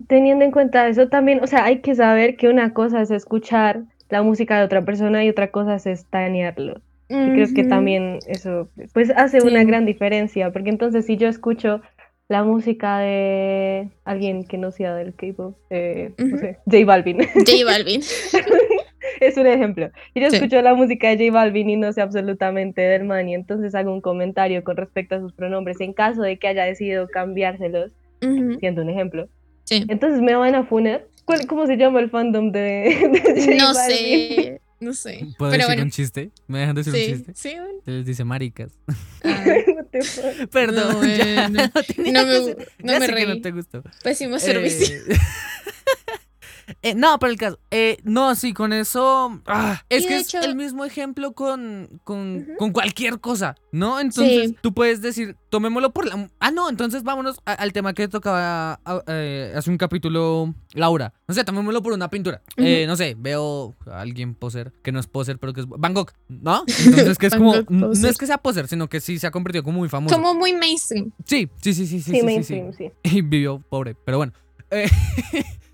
Teniendo en cuenta eso también, o sea, hay que saber que una cosa es escuchar la música de otra persona y otra cosa es estanearlo. Y creo que también eso pues hace una Sí. gran diferencia, porque entonces si yo escucho la música de alguien que no sea del K-pop, eh, no Ujú. sé, J Balvin, J Balvin. es un ejemplo. Y yo Sí. escucho la música de J Balvin y no sé absolutamente del man, y entonces hago un comentario con respecto a sus pronombres en caso de que haya decidido cambiárselos, Ujú. siendo un ejemplo. Sí. Entonces me van a funar. ¿Cuál- ¿Cómo se llama el fandom de, de J No Balvin? sé, no sé. ¿Puedo Pero decir bueno, un chiste? ¿Me dejan decir un sí, chiste? sí. bueno. Se les dice maricas. Ah? Perdón, No, ya, no tenía No me- no ya me sé que no reí. te gustó. Pésimo servicio. Eh, eh, no, pero el caso. eh, no, sí, con eso. ah, es que de es hecho- el mismo ejemplo con, con, Ujú. con cualquier cosa, ¿no? Entonces Sí. tú puedes decir, tomémoslo por la. Ah, no, entonces vámonos a- al tema que tocaba ah, eh, hace un capítulo Laura. No sé, tomémoslo por una pintura. Eh, no sé, veo a alguien poser, que no es poser, pero que es Van Gogh, ¿no? Entonces que es como. No es que sea poser, sino que sí se ha convertido como muy famoso. Como muy mainstream. Sí, sí, sí, sí, sí. Sí, sí, sí, sí. mainstream, sí. y vivió pobre, pero bueno.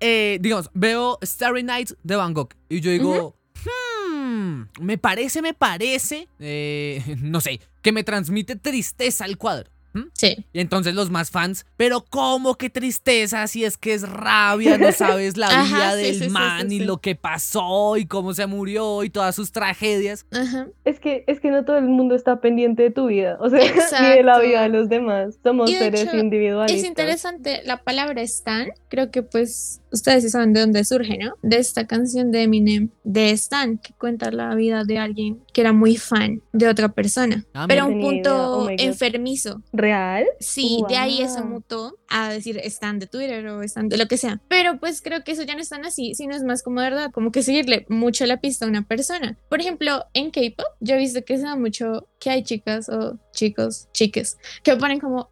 Eh, digamos, veo Starry Night de Van Gogh y yo digo, "Hmm, me parece, me parece, eh, no sé, que me transmite tristeza el cuadro. Sí. Y entonces los más fans, pero ¿cómo que tristeza? Si es que es rabia, no sabes la Ajá, vida sí, del sí, sí, man sí, y sí. lo que pasó y cómo se murió y todas sus tragedias. Ajá. Es que, es que no todo el mundo está pendiente de tu vida, o sea, ni de la vida de los demás. Somos de seres hecho, individualistas. Es interesante, la palabra stan, creo que pues ustedes sí saben de dónde surge, ¿no? De esta canción de Eminem, de Stan, que cuenta la vida de alguien que era muy fan de otra persona, Ah, pero a un. Oh punto God. enfermizo. ¿Real? Sí, de ahí eso mutó a decir Stan de Twitter o Stan de lo que sea. Pero pues creo que eso ya no es tan así, sino es más como de verdad, como que seguirle mucho la pista a una persona. Por ejemplo, en K-pop, yo he visto que se da mucho que hay chicas o chicos, chiques, que ponen como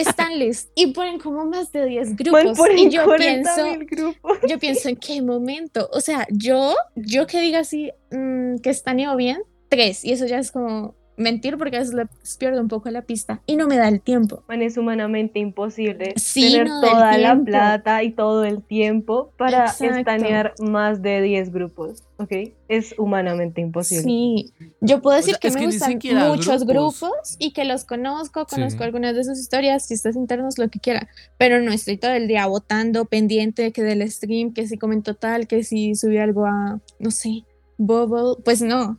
Stan list y ponen como más de 10 Man, grupos. ponen Y yo 40 pienso, yo pienso en qué momento. O sea, yo, yo que diga así, mm, que estaneo bien, tres. Y eso ya es como mentir porque a veces pierdo un poco la pista y no me da el tiempo. Man, es humanamente imposible Sí, tener no toda la plata y todo el tiempo para estanear más de 10 grupos, ¿ok? Es humanamente imposible. Sí, yo puedo O decir sea, que es me que gustan muchos grupos. grupos. y que los conozco, conozco Sí. algunas de sus historias, chistes internos, lo que quiera, pero no estoy todo el día votando, pendiente que del stream, que si comentó tal, que si subió algo a, no sé, Bubble, pues no.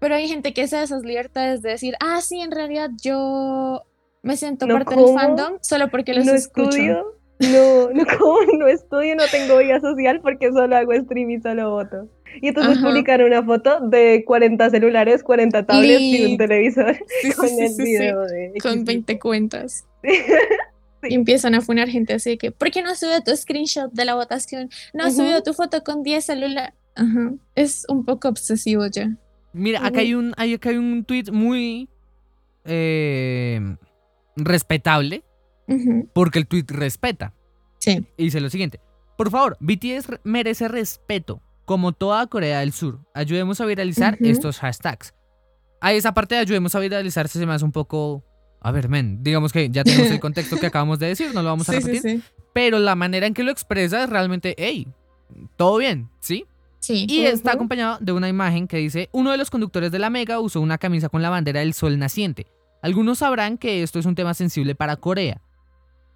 Pero hay gente que se da esas libertades de decir, ah, sí, en realidad yo me siento No, parte del ¿cómo? fandom solo porque los no escucho. estudio, no, no, como no estudio, no tengo vida social porque solo hago stream y solo voto. Y entonces Ajá. publicaron una foto de 40 celulares, 40 tablets y un Lit. televisor Sí, con sí, el sí, video de Con X 20 cuentas. Y empiezan a funar gente así que, ¿por qué no subió tu screenshot de la votación? No has subido tu foto con 10 celulares. Ajá. Es un poco obsesivo ya. Mira, acá hay un, hay, acá hay un tweet muy eh, respetable Ujú. porque el tweet respeta. Sí. Y dice lo siguiente. Por favor, BTS re- merece respeto, como toda Corea del Sur. Ayudemos a viralizar Ujú. estos hashtags. A esa parte de ayudemos a viralizar se me hace un poco... A ver, men, digamos que ya tenemos el contexto que acabamos de decir, no lo vamos a Sí, sí, repetir. sí. Pero la manera en que lo expresa es realmente, hey, todo bien, ¿sí? Sí. Y está acompañado de una imagen que dice, uno de los conductores de la Mega usó una camisa con la bandera del sol naciente. Algunos sabrán que esto es un tema sensible para Corea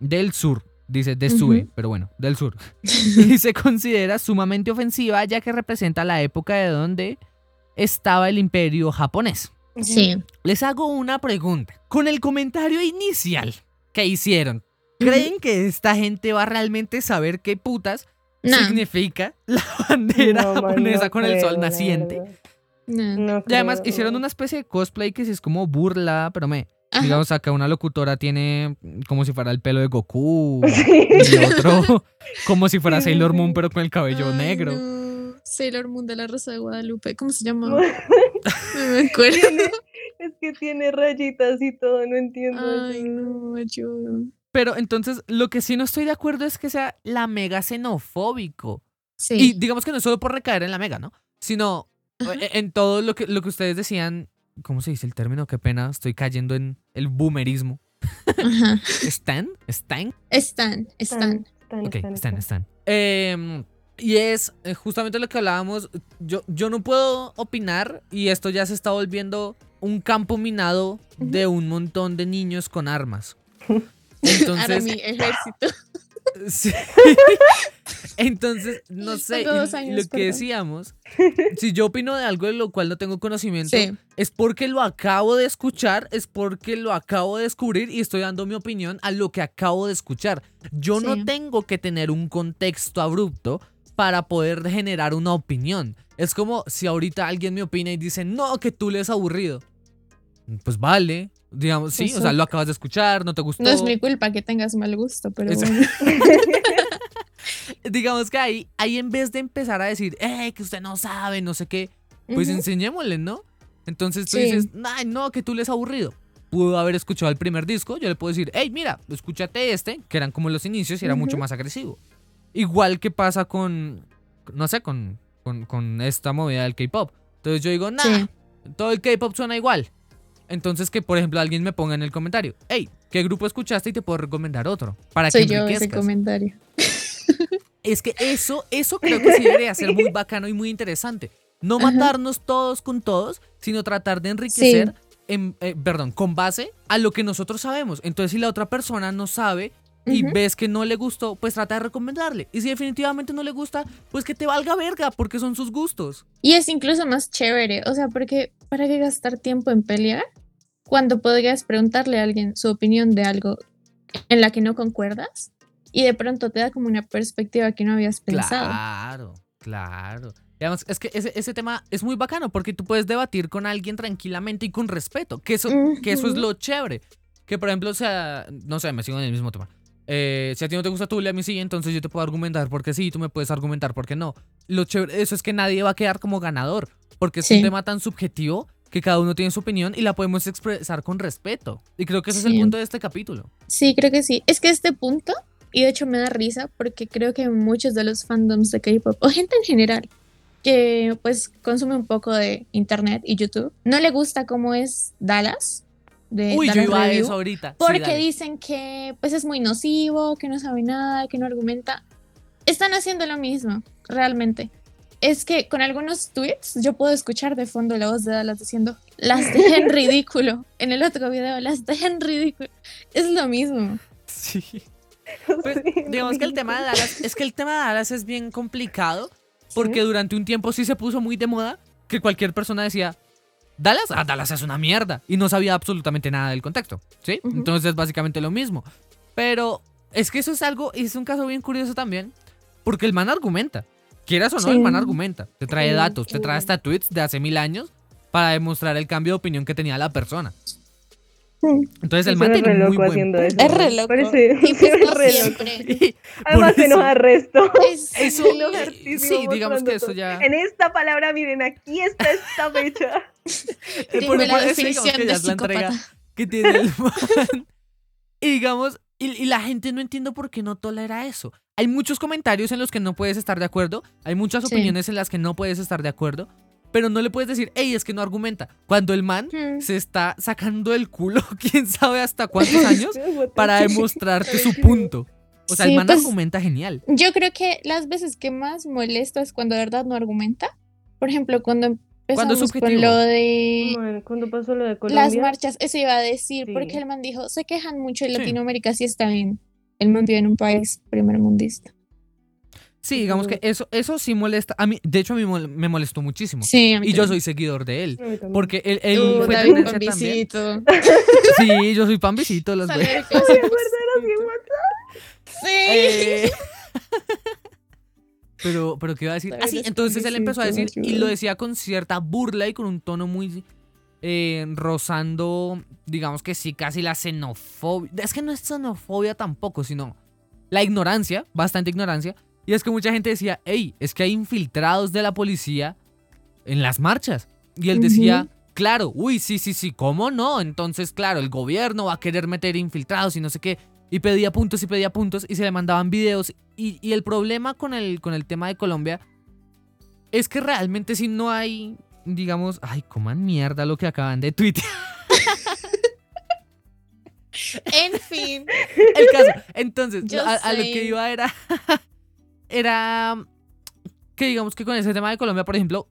del Sur, dice de Sue, pero bueno, del Sur. y se considera sumamente ofensiva ya que representa la época de donde estaba el imperio japonés. Sí. Les hago una pregunta. Con el comentario inicial que hicieron, ¿creen que esta gente va a realmente saber qué putas No, significa la bandera No, japonesa no con el sol naciente? verdad. no. No Y además hicieron una especie de cosplay que sí es como burla, pero me... Ajá. Digamos, acá una locutora tiene como si fuera el pelo de Goku. Sí. Y otro como si fuera Sailor. Moon, pero con el cabello Ay, negro. no. Sailor Moon de la Rosa de Guadalupe. ¿Cómo se llama? No me acuerdo. Tiene- es que tiene rayitas y todo, no entiendo. Ay, ayuda. no, ayuda. Pero entonces, lo que sí no estoy de acuerdo es que sea la mega xenofóbico. Sí. Y digamos que no es solo por recaer en la mega, ¿no? Sino Ajá. e- en todo lo que, lo que ustedes decían. ¿Cómo se dice el término? Qué pena, estoy cayendo en el boomerismo. Ajá. ¿Stan? ¿Stan? Están, están. Están, Ok, están, están, están. están. Em, y es eh, justamente lo que hablábamos. Yo, yo no puedo opinar y esto ya se está volviendo un campo minado de un montón de niños con armas. Entonces, Ahora mi ejército. sí. Entonces, no sé, años, lo que decíamos, si yo opino de algo de lo cual no tengo conocimiento, Sí. es porque lo acabo de escuchar, es porque lo acabo de descubrir y estoy dando mi opinión a lo que acabo de escuchar. Yo Sí. no tengo que tener un contexto abrupto para poder generar una opinión. Es como si ahorita alguien me opina y dice, no, que tú le es aburrido. Pues vale, digamos, sí, o sea, lo acabas de escuchar, no te gustó. No es mi culpa que tengas mal gusto, pero Eso. bueno. Digamos que ahí, ahí en vez de empezar a decir, eh, que usted no sabe, no sé qué, pues Ujú. enseñémosle, ¿no? Entonces tú Sí. dices, ay, no, que tú le es aburrido. Pudo haber escuchado el primer disco, yo le puedo decir, hey, mira, escúchate este, que eran como los inicios y era mucho más agresivo. Igual que pasa con, no sé, con, con, con esta movida del K-pop. Entonces yo digo, nah, Sí. todo el K-pop suena igual. Entonces que, por ejemplo, alguien me ponga en el comentario, hey, ¿qué grupo escuchaste? Y te puedo recomendar otro. Para Soy que yo ese comentario. Es que eso, eso creo que sí debería ser muy bacano y muy interesante. No Ajá. matarnos todos con todos, sino tratar de enriquecer, en- eh, perdón, con base a lo que nosotros sabemos. Entonces, si la otra persona no sabe y ves que no le gustó, pues trata de recomendarle. Y si definitivamente no le gusta, pues que te valga verga, porque son sus gustos. Y es incluso más chévere, o sea, porque ¿para qué gastar tiempo en pelear cuando podrías preguntarle a alguien su opinión de algo en la que no concuerdas y de pronto te da como una perspectiva que no habías pensado. Claro, claro. Y además, es que ese, ese tema es muy bacano porque tú puedes debatir con alguien tranquilamente y con respeto, que eso, que eso es lo chévere. Que por ejemplo, o sea, no sé, me sigo en el mismo tema. Eh, si a ti no te gusta Tule, a mí sí, entonces yo te puedo argumentar porque sí, tú me puedes argumentar porque no. Lo chévere de eso es que nadie va a quedar como ganador, porque es un Sí. tema tan subjetivo que cada uno tiene su opinión y la podemos expresar con respeto. Y creo que ese es el Sí. punto de este capítulo. Sí, creo que sí. Es que este punto, y de hecho me da risa porque creo que muchos de los fandoms de K-pop, o gente en general, que pues consume un poco de internet y YouTube, no le gusta cómo es Dallas. De Uy, yo iba a Review, eso ahorita. Sí, Porque dale. dicen que pues es muy nocivo, que no sabe nada, que no argumenta. Están haciendo lo mismo, realmente. Es que con algunos tweets yo puedo escuchar de fondo la voz de Dallas diciendo, las dejé en ridículo. En el otro video, las dejé en ridículo. Es lo mismo. Sí. Pues, digamos que el tema de Dallas es que el tema de Dallas es bien complicado porque durante un tiempo sí se puso muy de moda que cualquier persona decía Dallas, ah, Dallas es una mierda y no sabía absolutamente nada del contexto, ¿sí? Ujú. Entonces es básicamente lo mismo. Pero es que eso es algo, es un caso bien curioso también porque el man argumenta. Quieras o no, el Sí. man argumenta. Te trae Sí, datos, te sí. trae hasta tweets de hace mil años para demostrar el cambio de opinión que tenía la persona. Entonces el Sí, man tiene re muy loco buen eso. Es re loco. Parece- Y se pues no re loco. Además se enoja resto. Es- Eso, sí. Digamos que eso ya... En esta palabra, miren, aquí está esta fecha. Eh, por- la eso definición de la psicópata. que tiene el man. Y digamos, y, y la gente no entiende por qué no tolera eso. Hay muchos comentarios en los que no puedes estar de acuerdo, hay muchas Sí. opiniones en las que no puedes estar de acuerdo, pero no le puedes decir, hey, es que no argumenta. Cuando el man Hmm. se está sacando el culo, quién sabe hasta cuántos años, para demostrarte su punto. O sea, el man pues- argumenta genial. Yo creo que las veces que más molesta es cuando de verdad no argumenta. Por ejemplo, cuando Cuando con lo de Man, cuando pasó lo de Colombia. las marchas, eso iba a decir, Sí. porque el man dijo, se quejan mucho en Sí. Latinoamérica, sí está bien. El man vive en un país primermundista. Sí, digamos que eso, eso sí molesta. A mí, de hecho, a mí mol- me molestó muchísimo. Sí, a mí Y yo soy seguidor de él. Porque él, él Uh, fue David tendencia también. Sí, yo soy pambisito, los güey. Saber que pero, pero, ¿qué iba a decir? Así, los entonces él empezó a decir, y lo decía con cierta burla y con un tono muy eh, rozando, digamos que sí, casi la xenofobia. Es que no es xenofobia tampoco, sino la ignorancia, bastante ignorancia. Y es que mucha gente decía, hey, es que hay infiltrados de la policía en las marchas. Y él decía, claro, uy, sí, sí, sí, ¿cómo no? Entonces, claro, el gobierno va a querer meter infiltrados y no sé qué. Y pedía puntos y pedía puntos y se le mandaban videos. Y, y el problema con el, con el tema de Colombia es que realmente si no hay, digamos, ay, coman mierda lo que acaban de tuitear. En fin. El caso. Entonces, Yo a, a lo que iba era. era. Que digamos que con ese tema de Colombia, por ejemplo,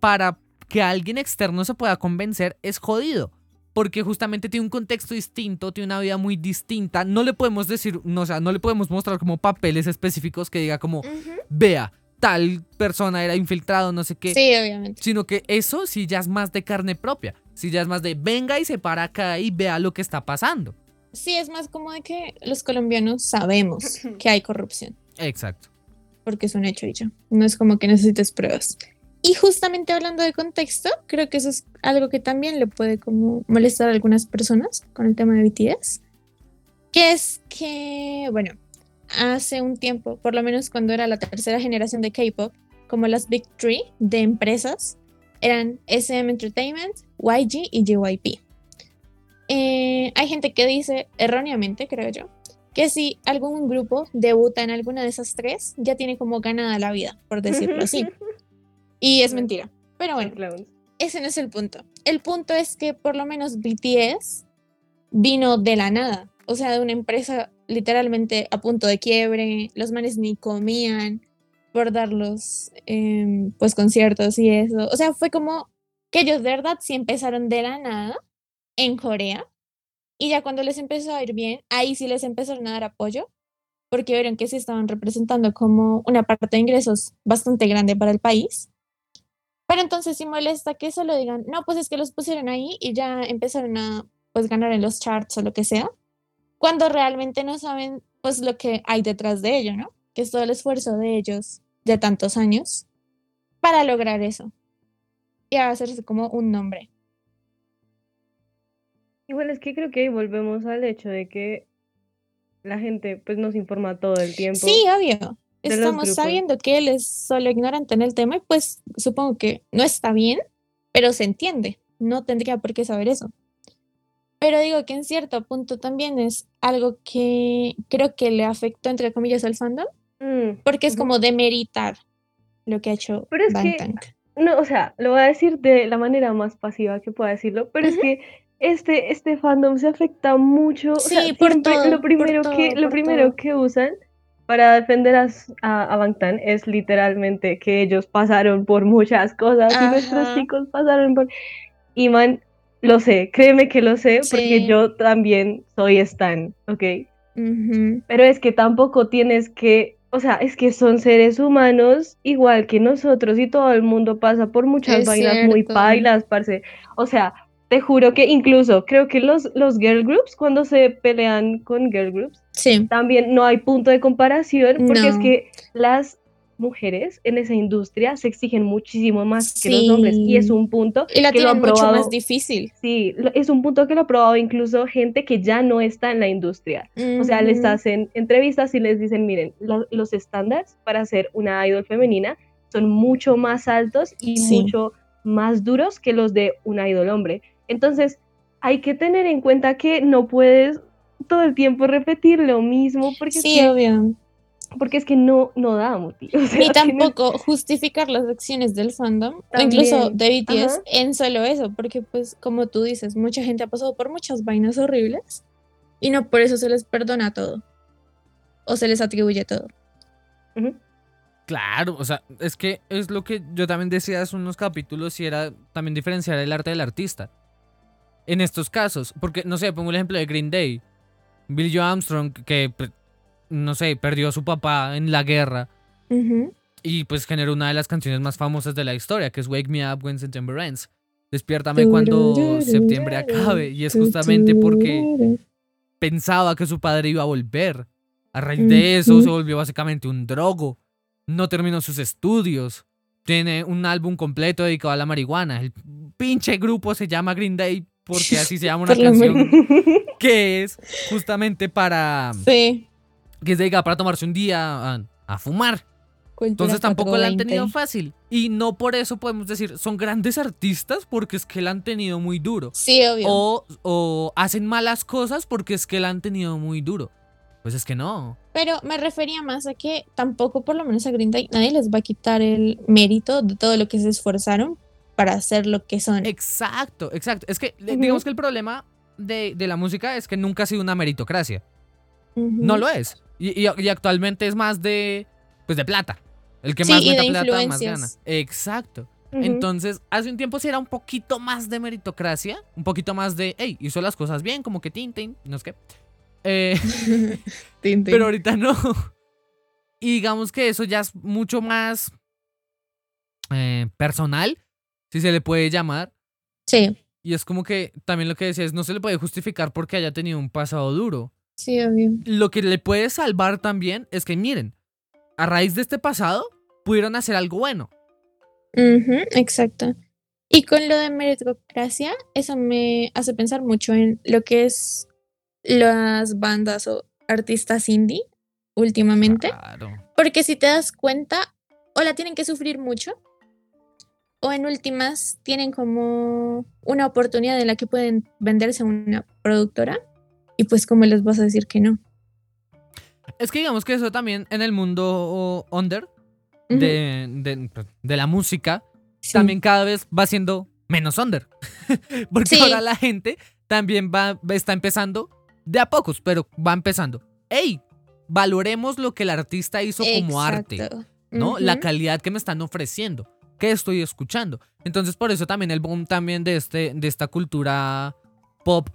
para que alguien externo se pueda convencer es jodido. Porque justamente tiene un contexto distinto, tiene una vida muy distinta. No le podemos decir, no, o sea, no le podemos mostrar como papeles específicos que diga como, vea, tal persona era infiltrado, no sé qué. Sí, obviamente. Sino que eso sí ya es más de carne propia. Sí ya es más de venga y se para acá y vea lo que está pasando. Sí, es más como de que los colombianos sabemos que hay corrupción, Exacto. porque es un hecho y ya. No es como que necesites pruebas. Y justamente hablando de contexto, creo que eso es algo que también le puede como molestar a algunas personas con el tema de BTS, que es que, bueno, hace un tiempo, por lo menos cuando era la tercera generación de K-pop, como las Big Three de empresas eran SM Entertainment, YG y JYP. Eh, hay gente que dice, erróneamente creo yo, que si algún grupo debuta en alguna de esas tres, ya tiene como ganada la vida, por decirlo así. Y es mentira. Pero bueno, ese no es el punto. El punto es que por lo menos BTS vino de la nada. O sea, de una empresa literalmente a punto de quiebre. Los manes ni comían por dar los em, pues conciertos y eso. O sea, fue como que ellos de verdad sí empezaron de la nada en Corea. Y ya cuando les empezó a ir bien, ahí sí les empezaron a dar apoyo. Porque vieron que se estaban representando como una parte de ingresos bastante grande para el país. Pero entonces sí molesta que solo digan, no, pues es que los pusieron ahí y ya empezaron a pues ganar en los charts o lo que sea, cuando realmente no saben pues lo que hay detrás de ello, ¿no? Que es todo el esfuerzo de ellos de tantos años para lograr eso y hacerse como un nombre. Igual es que creo que ahí volvemos al hecho de que la gente pues nos informa todo el tiempo. Sí, obvio. Estamos sabiendo que él es solo ignorante en el tema y pues supongo que no está bien, pero se entiende. No tendría por qué saber eso. Pero digo que en cierto punto también es algo que creo que le afectó, entre comillas, al fandom, Mm, porque es como demeritar lo que ha hecho Pero es que-. No, o sea, lo voy a decir de la manera más pasiva que pueda decirlo, pero es que este, este fandom se afecta mucho. o sea, Sí, por todo, lo por primero que, lo primero todo. que usan para defender a, a, a Bangtan es literalmente que ellos pasaron por muchas cosas y nuestros chicos pasaron por. Y man, lo sé, créeme que lo sé, porque yo también soy Stan, ¿ok? Pero es que tampoco tienes que, o sea, es que son seres humanos igual que nosotros y todo el mundo pasa por muchas Es vainas muy pailas, parce. O sea, te juro que incluso creo que los, los girl groups, cuando se pelean con girl groups, Sí, también no hay punto de comparación porque es que las mujeres en esa industria se exigen muchísimo más que los hombres y es un punto y la que lo han tienen mucho probado. más difícil. Sí, lo- es un punto que lo ha probado incluso gente que ya no está en la industria. O sea, les hacen entrevistas y les dicen, miren, lo- los estándares para ser una idol femenina son mucho más altos y Sí. mucho más duros que los de un idol hombre. Entonces, hay que tener en cuenta que no puedes todo el tiempo repetir lo mismo porque, Sí, es, que, obvio. porque es que no, no da, Muti. O sea, Ni tienes- tampoco justificar las acciones del fandom, o incluso También, de BTS, ajá. en solo eso, porque pues como tú dices, mucha gente ha pasado por muchas vainas horribles y no por eso se les perdona todo o se les atribuye todo. Claro, o sea, es que es lo que yo también decía hace unos capítulos y era también diferenciar el arte del artista. En estos casos, porque no sé, pongo el ejemplo de Green Day. Bill Joe Armstrong, que no sé, perdió a su papá en la guerra y pues generó una de las canciones más famosas de la historia, que es Wake Me Up When September Ends. Despiértame cuando septiembre acabe. Y es justamente porque pensaba que su padre iba a volver. A raíz de eso se volvió básicamente un drogo. No terminó sus estudios. Tiene un álbum completo dedicado a la marihuana. El pinche grupo se llama Green Day porque así se llama una canción que es justamente para... Sí. que es dedicada para tomarse un día a, a fumar. cultura Entonces tampoco la han 420. tenido fácil. Y no por eso podemos decir, son grandes artistas porque es que la han tenido muy duro. Sí, obvio. O, o hacen malas cosas porque es que la han tenido muy duro. Pues es que no. Pero me refería más a que tampoco, por lo menos a Green Day, nadie les va a quitar el mérito de todo lo que se esforzaron para hacer lo que son. Exacto, exacto. Es que Ujú. digamos que el problema de, de la música es que nunca ha sido una meritocracia. No lo es. Y, y- y actualmente es más de, pues de plata. El que Sí, más meta plata, más gana. Exacto. Entonces, hace un tiempo sí era un poquito más de meritocracia, un poquito más de, hey, hizo las cosas bien, como que tintin, no sé qué. Eh, tin. pero ahorita no. Y digamos que eso ya es mucho más eh, personal, si se le puede llamar. Sí, Y es como que también lo que decías, no se le puede justificar porque haya tenido un pasado duro. sí, obvio. Lo que le puede salvar también es que, miren, a raíz de este pasado, pudieron hacer algo bueno. Exacto. Y con lo de meritocracia, eso me hace pensar mucho en lo que es las bandas o artistas indie últimamente. Claro. Porque si te das cuenta, o la tienen que sufrir mucho, o en últimas tienen como una oportunidad en la que pueden venderse a una productora. Y pues, ¿cómo les vas a decir que no? Es que digamos que eso también en el mundo under de, de- de la música, sí. también cada vez va siendo menos under. Porque Sí. ahora la gente también va, está empezando de a pocos, pero va empezando. ¡Ey! Valoremos lo que el artista hizo como arte. ¿no? La calidad que me están ofreciendo, que estoy escuchando. Entonces, por eso también el boom también de, este, de esta cultura pop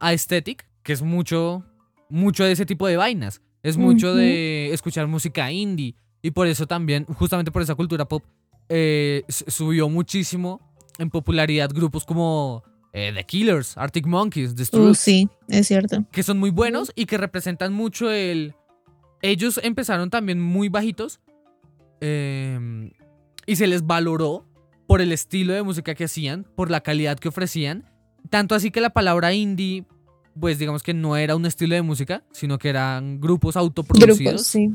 aesthetic, que es mucho, mucho de ese tipo de vainas. Es mucho de escuchar música indie. Y por eso también, justamente por esa cultura pop, eh, subió muchísimo en popularidad grupos como eh, The Killers, Arctic Monkeys, The Uh, Strokes, sí, es cierto. que son muy buenos y que representan mucho el, ellos empezaron también muy bajitos eh, y se les valoró por el estilo de música que hacían, por la calidad que ofrecían. Tanto así que la palabra indie, pues digamos que no era un estilo de música, sino que eran grupos autoproducidos Grupos, sí.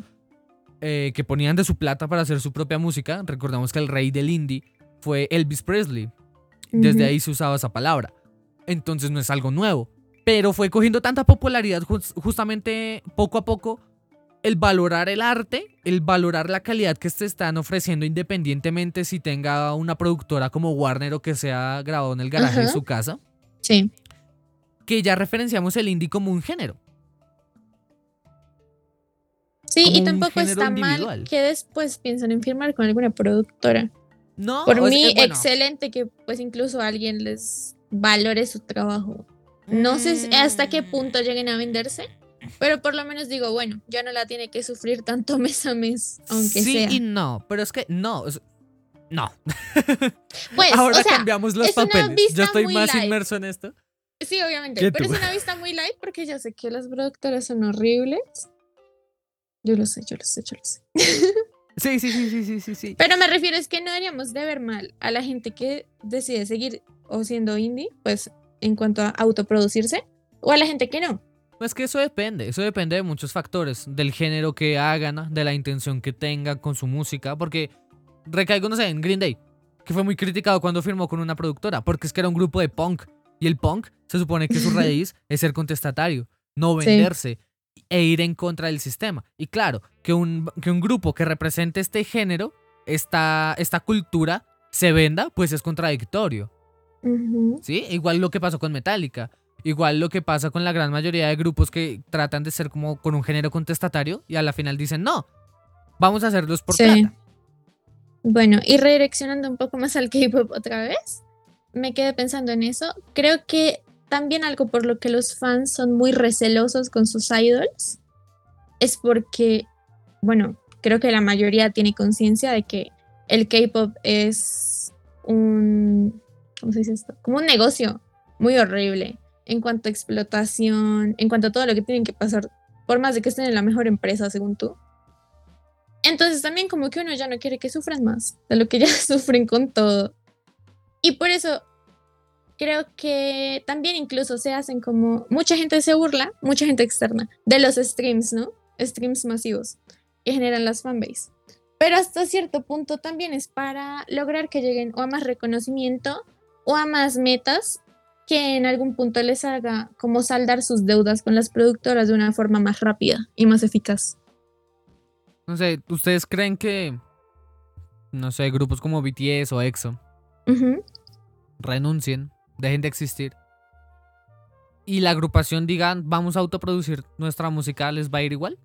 eh, que ponían de su plata para hacer su propia música. Recordamos que el rey del indie fue Elvis Presley. Desde ahí se usaba esa palabra. Entonces no es algo nuevo. Pero fue cogiendo tanta popularidad jus- justamente poco a poco el valorar el arte, el valorar la calidad que se están ofreciendo independientemente si tenga una productora como Warner o que sea grabado en el garaje de su casa, Sí. que ya referenciamos el indie como un género. Sí, Como y tampoco está individual. mal que después piensen en firmar con alguna productora. No, Por mí, que, bueno, excelente que pues incluso alguien les valore su trabajo. No sé hasta qué Mm. punto lleguen a venderse, pero por lo menos digo, bueno, ya no la tiene que sufrir tanto mes a mes, aunque sí sea. y no, pero es que no, no. Pues, Ahora o sea, cambiamos los papeles. Yo estoy más light. inmerso en esto. sí, obviamente, ¿Qué pero tú? es una vista muy light porque ya sé que las productoras son horribles. Yo lo sé, yo lo sé, yo lo sé. Sí, sí, sí, sí, sí, sí, sí. Pero me refiero es que no deberíamos de ver mal a la gente que decide seguir o siendo indie, pues en cuanto a autoproducirse, o a la gente que no. Pues que eso depende, eso depende de muchos factores, del género que hagan, de la intención que tengan con su música, porque recaigo, no sé, en Green Day, que fue muy criticado cuando firmó con una productora, porque es que era un grupo de punk, y el punk se supone que su raíz es ser contestatario, no Sí. venderse e ir en contra del sistema. Y claro, que un, que un grupo que represente este género, esta, esta cultura, se venda, pues es contradictorio. Ujú. ¿Sí? Igual lo que pasó con Metallica. Igual lo que pasa con la gran mayoría de grupos que tratan de ser como con un género contestatario y a la final dicen, no, vamos a hacerlos por Sí. plata. Bueno, y redireccionando un poco más al K-pop otra vez, me quedé pensando en eso. Creo que también algo por lo que los fans son muy recelosos con sus idols es porque, bueno, creo que la mayoría tiene conciencia de que el K-pop es un, ¿cómo se dice esto? Como un negocio muy horrible en cuanto a explotación, en cuanto a todo lo que tienen que pasar, por más de que estén en la mejor empresa, según tú. Entonces también como que uno ya no quiere que sufran más de lo que ya sufren con todo. Y por eso creo que también incluso se hacen como mucha gente se burla, mucha gente externa de los streams, ¿no? Streams masivos que generan las fanbase. Pero hasta cierto punto también es para lograr que lleguen o a más reconocimiento o a más metas que en algún punto les haga como saldar sus deudas con las productoras de una forma más rápida y más eficaz. No sé, ¿ustedes creen que, no sé, grupos como BTS o EXO renuncien, dejen de existir? Y la agrupación digan, vamos a autoproducir nuestra música, ¿les va a ir igual?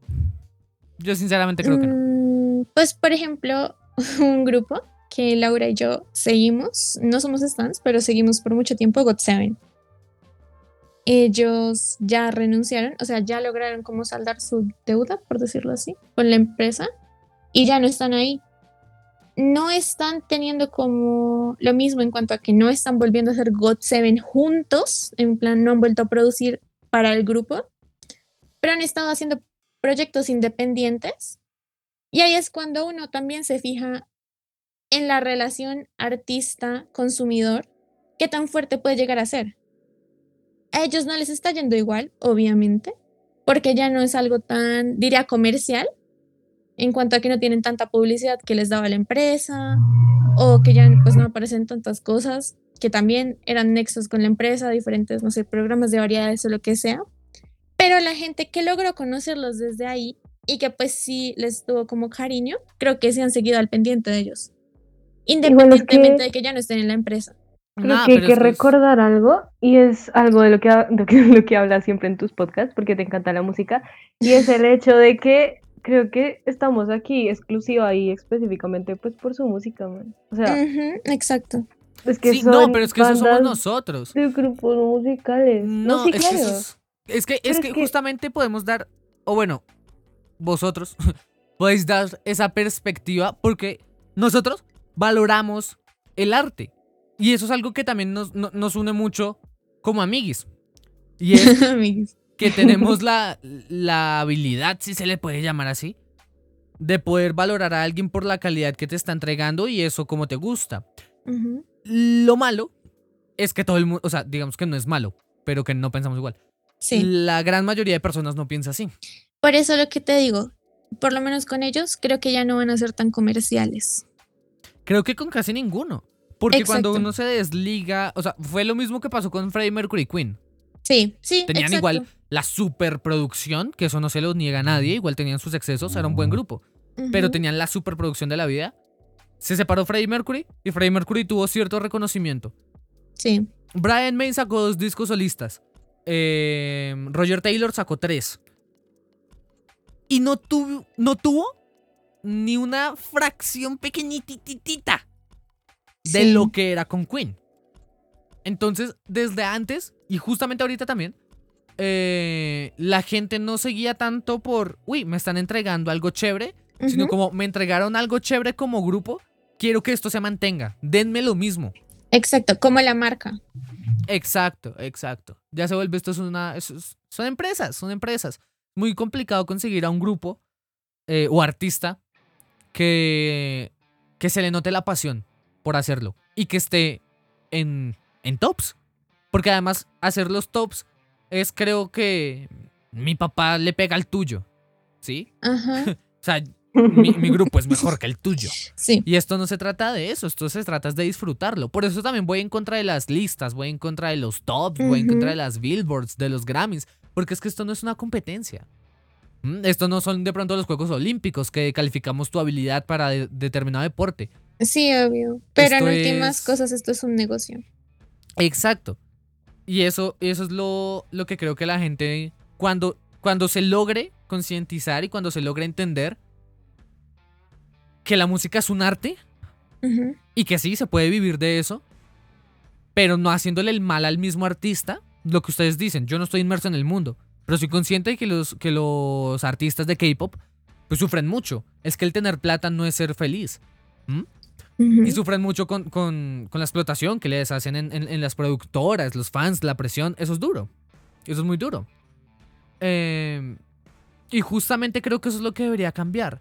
Yo sinceramente creo que no. Mm, Pues, por ejemplo, un grupo que Laura y yo seguimos, no somos stands, pero seguimos por mucho tiempo, GOT7. Ellos ya renunciaron, o sea, ya lograron como saldar su deuda, por decirlo así, con la empresa y ya no están ahí. No están teniendo como lo mismo en cuanto a que no están volviendo a hacer GOT7 juntos, en plan, no han vuelto a producir para el grupo, pero han estado haciendo proyectos independientes y ahí es cuando uno también se fija en la relación artista-consumidor, qué tan fuerte puede llegar a ser. A ellos no les está yendo igual, obviamente, porque ya no es algo tan, diría, comercial, en cuanto a que no tienen tanta publicidad que les daba la empresa, o que ya pues no aparecen tantas cosas, que también eran nexos con la empresa, diferentes, no sé, programas de variedades o lo que sea. Pero la gente que logró conocerlos desde ahí y que pues sí les tuvo como cariño, creo que se han seguido al pendiente de ellos. Independientemente de que ya no estén en la empresa. Creo que hay que es- recordar algo, y es algo de lo que, de que- lo que hablas siempre en tus podcasts, porque te encanta la música, y es el hecho de que creo que estamos aquí exclusiva y específicamente pues por su música, man. O sea, Ujú, exacto. es que Sí, son no, pero es que eso somos nosotros. de grupos musicales. No, No, sí, es, que claro. eso es, es que, es Pero es que que- justamente podemos dar, o bueno, vosotros podéis dar esa perspectiva porque nosotros valoramos el arte. Y eso es algo que también nos, no- nos une mucho como amiguis. Y es que tenemos la, la habilidad, si se le puede llamar así, de poder valorar a alguien por la calidad que te está entregando y eso como te gusta. Lo malo es que todo el mundo, o sea, digamos que no es malo, pero que no pensamos igual. Sí. La gran mayoría de personas no piensa así. Por eso lo que te digo, por lo menos con ellos, creo que ya no van a ser tan comerciales. Creo que con casi ninguno. Porque cuando uno se desliga, o sea, fue lo mismo que pasó con Freddie Mercury y Queen. Sí, sí. Tenían exacto. igual la superproducción, que eso no se lo niega a nadie, igual tenían sus excesos, era un buen grupo, pero tenían la superproducción de la vida. Se separó Freddie Mercury y Freddie Mercury tuvo cierto reconocimiento. Sí. Brian May sacó dos discos solistas. Eh, Roger Taylor sacó tres. Y no, tuvo no tuvo ni una fracción pequeñititita de Sí. lo que era con Queen. Entonces, desde antes, y justamente ahorita también, eh, la gente no seguía tanto por, uy, me están entregando algo chévere, sino como me entregaron algo chévere como grupo, quiero que esto se mantenga, denme lo mismo. Exacto, como la marca. Exacto, exacto. Ya se vuelve, esto es una, es- son empresas, son empresas. Muy complicado conseguir a un grupo eh, o artista que, que se le note la pasión por hacerlo y que esté en, en tops. Porque además hacer los tops es creo que mi papá le pega al tuyo, ¿sí? Ajá. O sea, mi, mi grupo es mejor que el tuyo. Sí. Y esto no se trata de eso, esto se trata de disfrutarlo. Por eso también voy en contra de las listas, voy en contra de los tops, voy en contra de las billboards, de los Grammys, porque es que esto no es una competencia. ¿Mm? Esto no son de pronto los Juegos Olímpicos que calificamos tu habilidad para de- determinado deporte. Sí, obvio. Pero Esto en últimas es- cosas esto es un negocio. Exacto. Y eso, eso es lo, lo que creo que la gente, cuando, cuando se logre concientizar y cuando se logre entender que la música es un arte. Y que sí, se puede vivir de eso, pero no haciéndole el mal al mismo artista. Lo que ustedes dicen, yo no estoy inmerso en el mundo, pero soy consciente de que los, que los artistas de K-pop pues sufren mucho. Es que el tener plata no es ser feliz. Y sufren mucho con, con- con la explotación que les hacen en, en- en las productoras, los fans, la presión. Eso es duro. Eso es muy duro. Eh, y justamente creo que eso es lo que debería cambiar.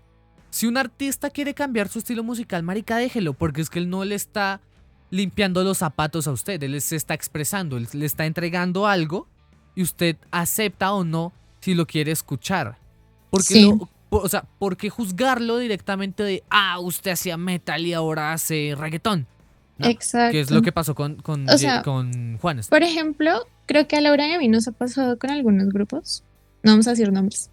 Si un artista quiere cambiar su estilo musical, marica, déjelo, porque es que él no le está limpiando los zapatos a usted, él se está expresando, él le está entregando algo y usted acepta o no si lo quiere escuchar. Porque Sí. lo- po- o sea, ¿por qué juzgarlo directamente de, ah, usted hacía metal y ahora hace reggaetón? ¿no? Exacto. Que es lo que pasó con, con, O Ye- sea, con Juanes. Por ejemplo, creo que a Laura y a mí nos ha pasado con algunos grupos. No vamos a decir nombres.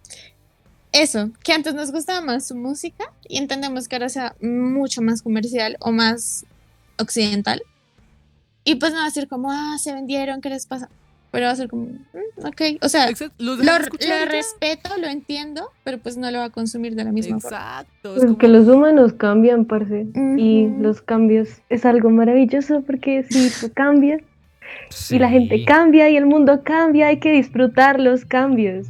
Eso, que antes nos gustaba más su música y entendemos que ahora sea mucho más comercial o más occidental. Y pues no va a ser como, ah, se vendieron, ¿qué les pasa? Pero va a ser como, "Mm, ok. O sea, Exacto, lo, y ya. respeto, lo entiendo, pero pues no lo va a consumir de la misma forma. Exacto. es Pues como- que los humanos cambian, parce. Y Ujú. los cambios es algo maravilloso porque si tú cambias y la gente cambia y el mundo cambia, hay que disfrutar los cambios.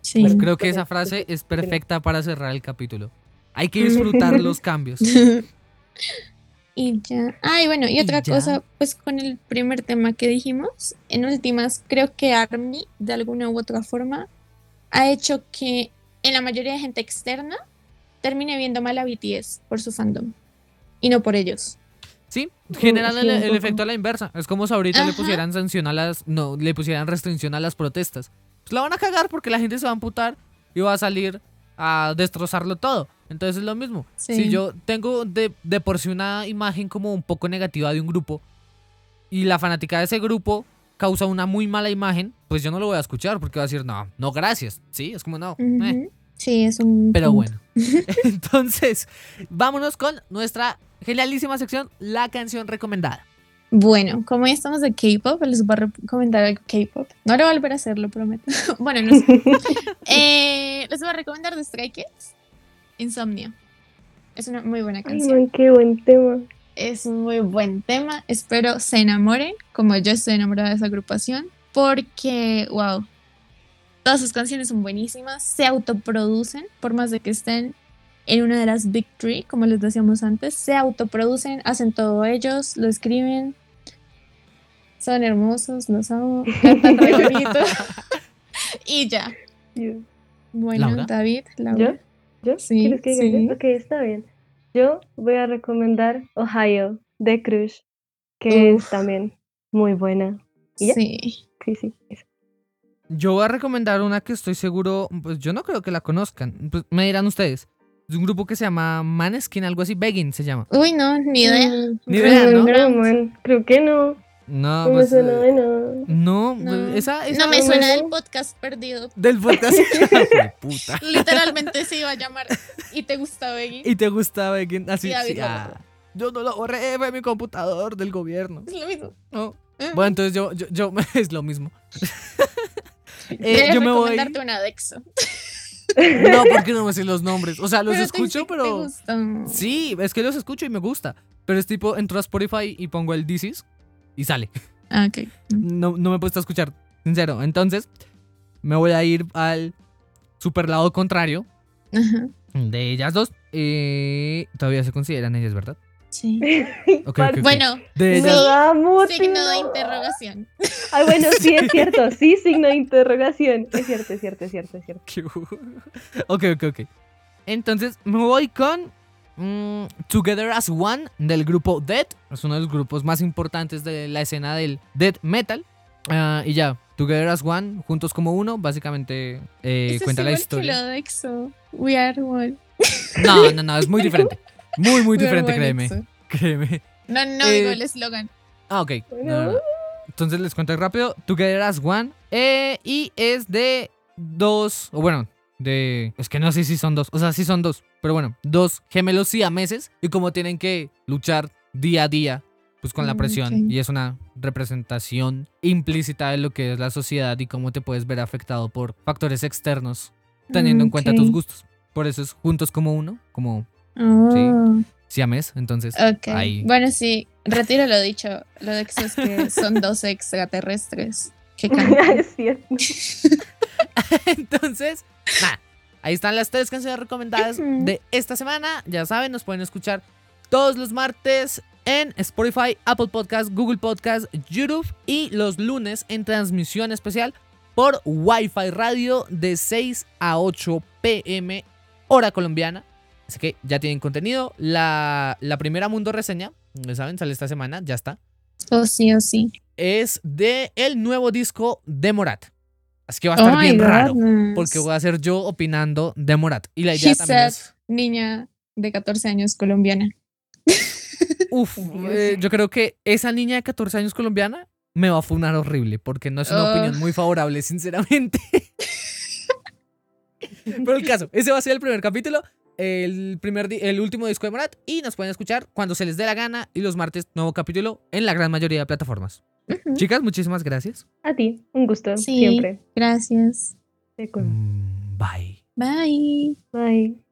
Sí. Pues creo que esa frase es perfecta para cerrar el capítulo. Hay que disfrutar los cambios. Y ya. Ah, y bueno, y otra cosa, pues con el primer tema que dijimos, en últimas, creo que ARMY, de alguna u otra forma, ha hecho que en la mayoría de gente externa termine viendo mal a BTS por su fandom y no por ellos. Sí, generan sí, el, el efecto a la inversa. Es como si ahorita le pusieran sanción a las. No, le pusieran restricción a las protestas. Pues la van a cagar porque la gente se va a amputar y va a salir a destrozarlo todo. Entonces es lo mismo. Sí. Si yo tengo de, de por sí una imagen como un poco negativa de un grupo y la fanática de ese grupo causa una muy mala imagen, pues yo no lo voy a escuchar porque va a decir, no, no, gracias. Sí, es como no. eh. Sí, es un. Pero punto. bueno. Entonces, vámonos con nuestra genialísima sección, la canción recomendada. Bueno, como ya estamos de K-pop, les voy a recomendar algo K-pop. No lo voy a volver a hacer, lo prometo. bueno, no sé. Eh, les voy a recomendar de Stray Kids, Insomnia. Es una muy buena Ay, canción. man, qué buen tema. Es un muy buen tema. Espero se enamoren, como yo estoy enamorada de esa agrupación, porque, wow, todas sus canciones son buenísimas, se autoproducen, por más de que estén en una de las Big Three, como les decíamos antes, se autoproducen, hacen todo ellos, lo escriben. Son hermosos, los amo, cantan re bonito. y ya. Bueno, ¿Laura? David. Laura. ¿Yo? Sí, ¿Quieres que diga sí. yo? Ok, está bien. Yo voy a recomendar Ohio de Crush, que Uf. es también muy buena. Sí. Sí, sí. eso. Yo voy a recomendar una que estoy seguro, pues yo no creo que la conozcan. Pues, me dirán ustedes. Es un grupo que se llama Maneskin, algo así. Begging se llama. Uy, no, ni idea. Mm, Ni idea, no, Creo que no. No, No me pues. suena eh, de nada. no, No, pues, esa, esa no me suena del podcast perdido. del podcast. Puta. Literalmente se iba a llamar y te gusta Begging. Y te gusta Begging así. Sí, ah. Yo no lo borré, fue mi computador del gobierno. Es lo mismo. No. Eh. Bueno, entonces yo, yo, yo es lo mismo. Eh, yo me voy. una Dexo. No, porque no me sé los nombres. O sea, los Pero te escucho, te pero. gustan. Sí, es que los escucho y me gusta. Pero es tipo, entro a Spotify y pongo el This Is y sale. Ah, ok. No, no me he puesto a escuchar, sincero. Entonces, me voy a ir al super lado contrario Ajá. de ellas dos. Eh, todavía se consideran ellas, ¿verdad? Sí. Ok, ok, Parce, ok. Bueno, De sí, ellas. Signo de interrogación. Ay, bueno, sí, es cierto. Sí, signo de interrogación. Es cierto, es cierto, es cierto, es cierto. ok, ok, ok. Entonces, me voy con mm, Together as One del grupo Dead. Es uno de los grupos más importantes de la escena del death metal. Ah, y ya, Together as One, juntos como uno, básicamente eh, cuenta es la historia. Que lo de Exo. We are one. No, no, no, es muy diferente. Muy, muy diferente, créeme. Exo. Créeme. No, no, Eh, digo el eslogan. Ah, ok. No, no. Entonces les cuento rápido. Together as One. eh, y es de dos. O bueno, de. Es que no sé si son dos. O sea, sí son dos. Pero bueno, dos gemelos siameses. Y como tienen que luchar día a día. Pues con la Mm, presión. Y es una representación implícita de lo que es la sociedad y cómo te puedes ver afectado por factores externos. Teniendo en cuenta tus gustos. Por eso es juntos como uno. Como Oh, siames. Entonces. ok. ahí. Bueno, sí, retiro lo dicho. Lo de es que son dos extraterrestres que cantan. es cierto. Entonces, nada, ahí están las tres canciones recomendadas de esta semana. Ya saben, nos pueden escuchar todos los martes en Spotify, Apple Podcast, Google Podcast, YouTube y los lunes en transmisión especial por Wi-Fi Radio de 6 a 8 pm hora colombiana. Así que ya tienen contenido. La, la primera Mundo Reseña, ya saben, sale esta semana, ya está. Oh, sí, oh, sí. Es de el nuevo disco de Morat. Así que va a Oh estar my bien raro. Porque voy a ser yo opinando de Morat. Y la idea She también said, es. niña de 14 años colombiana. Uf, Dios. eh, yo creo que esa niña de 14 años colombiana me va a funar horrible. Porque no es una Ugh. opinión muy favorable, sinceramente. Pero el caso, ese va a ser el primer capítulo. El, primer el último disco de Morat. Y nos pueden escuchar cuando se les dé la gana. Y los martes, nuevo capítulo en la gran mayoría de plataformas. Chicas, muchísimas gracias. A ti, un gusto, Sí. siempre. Gracias. Mm, Bye. Bye. Bye.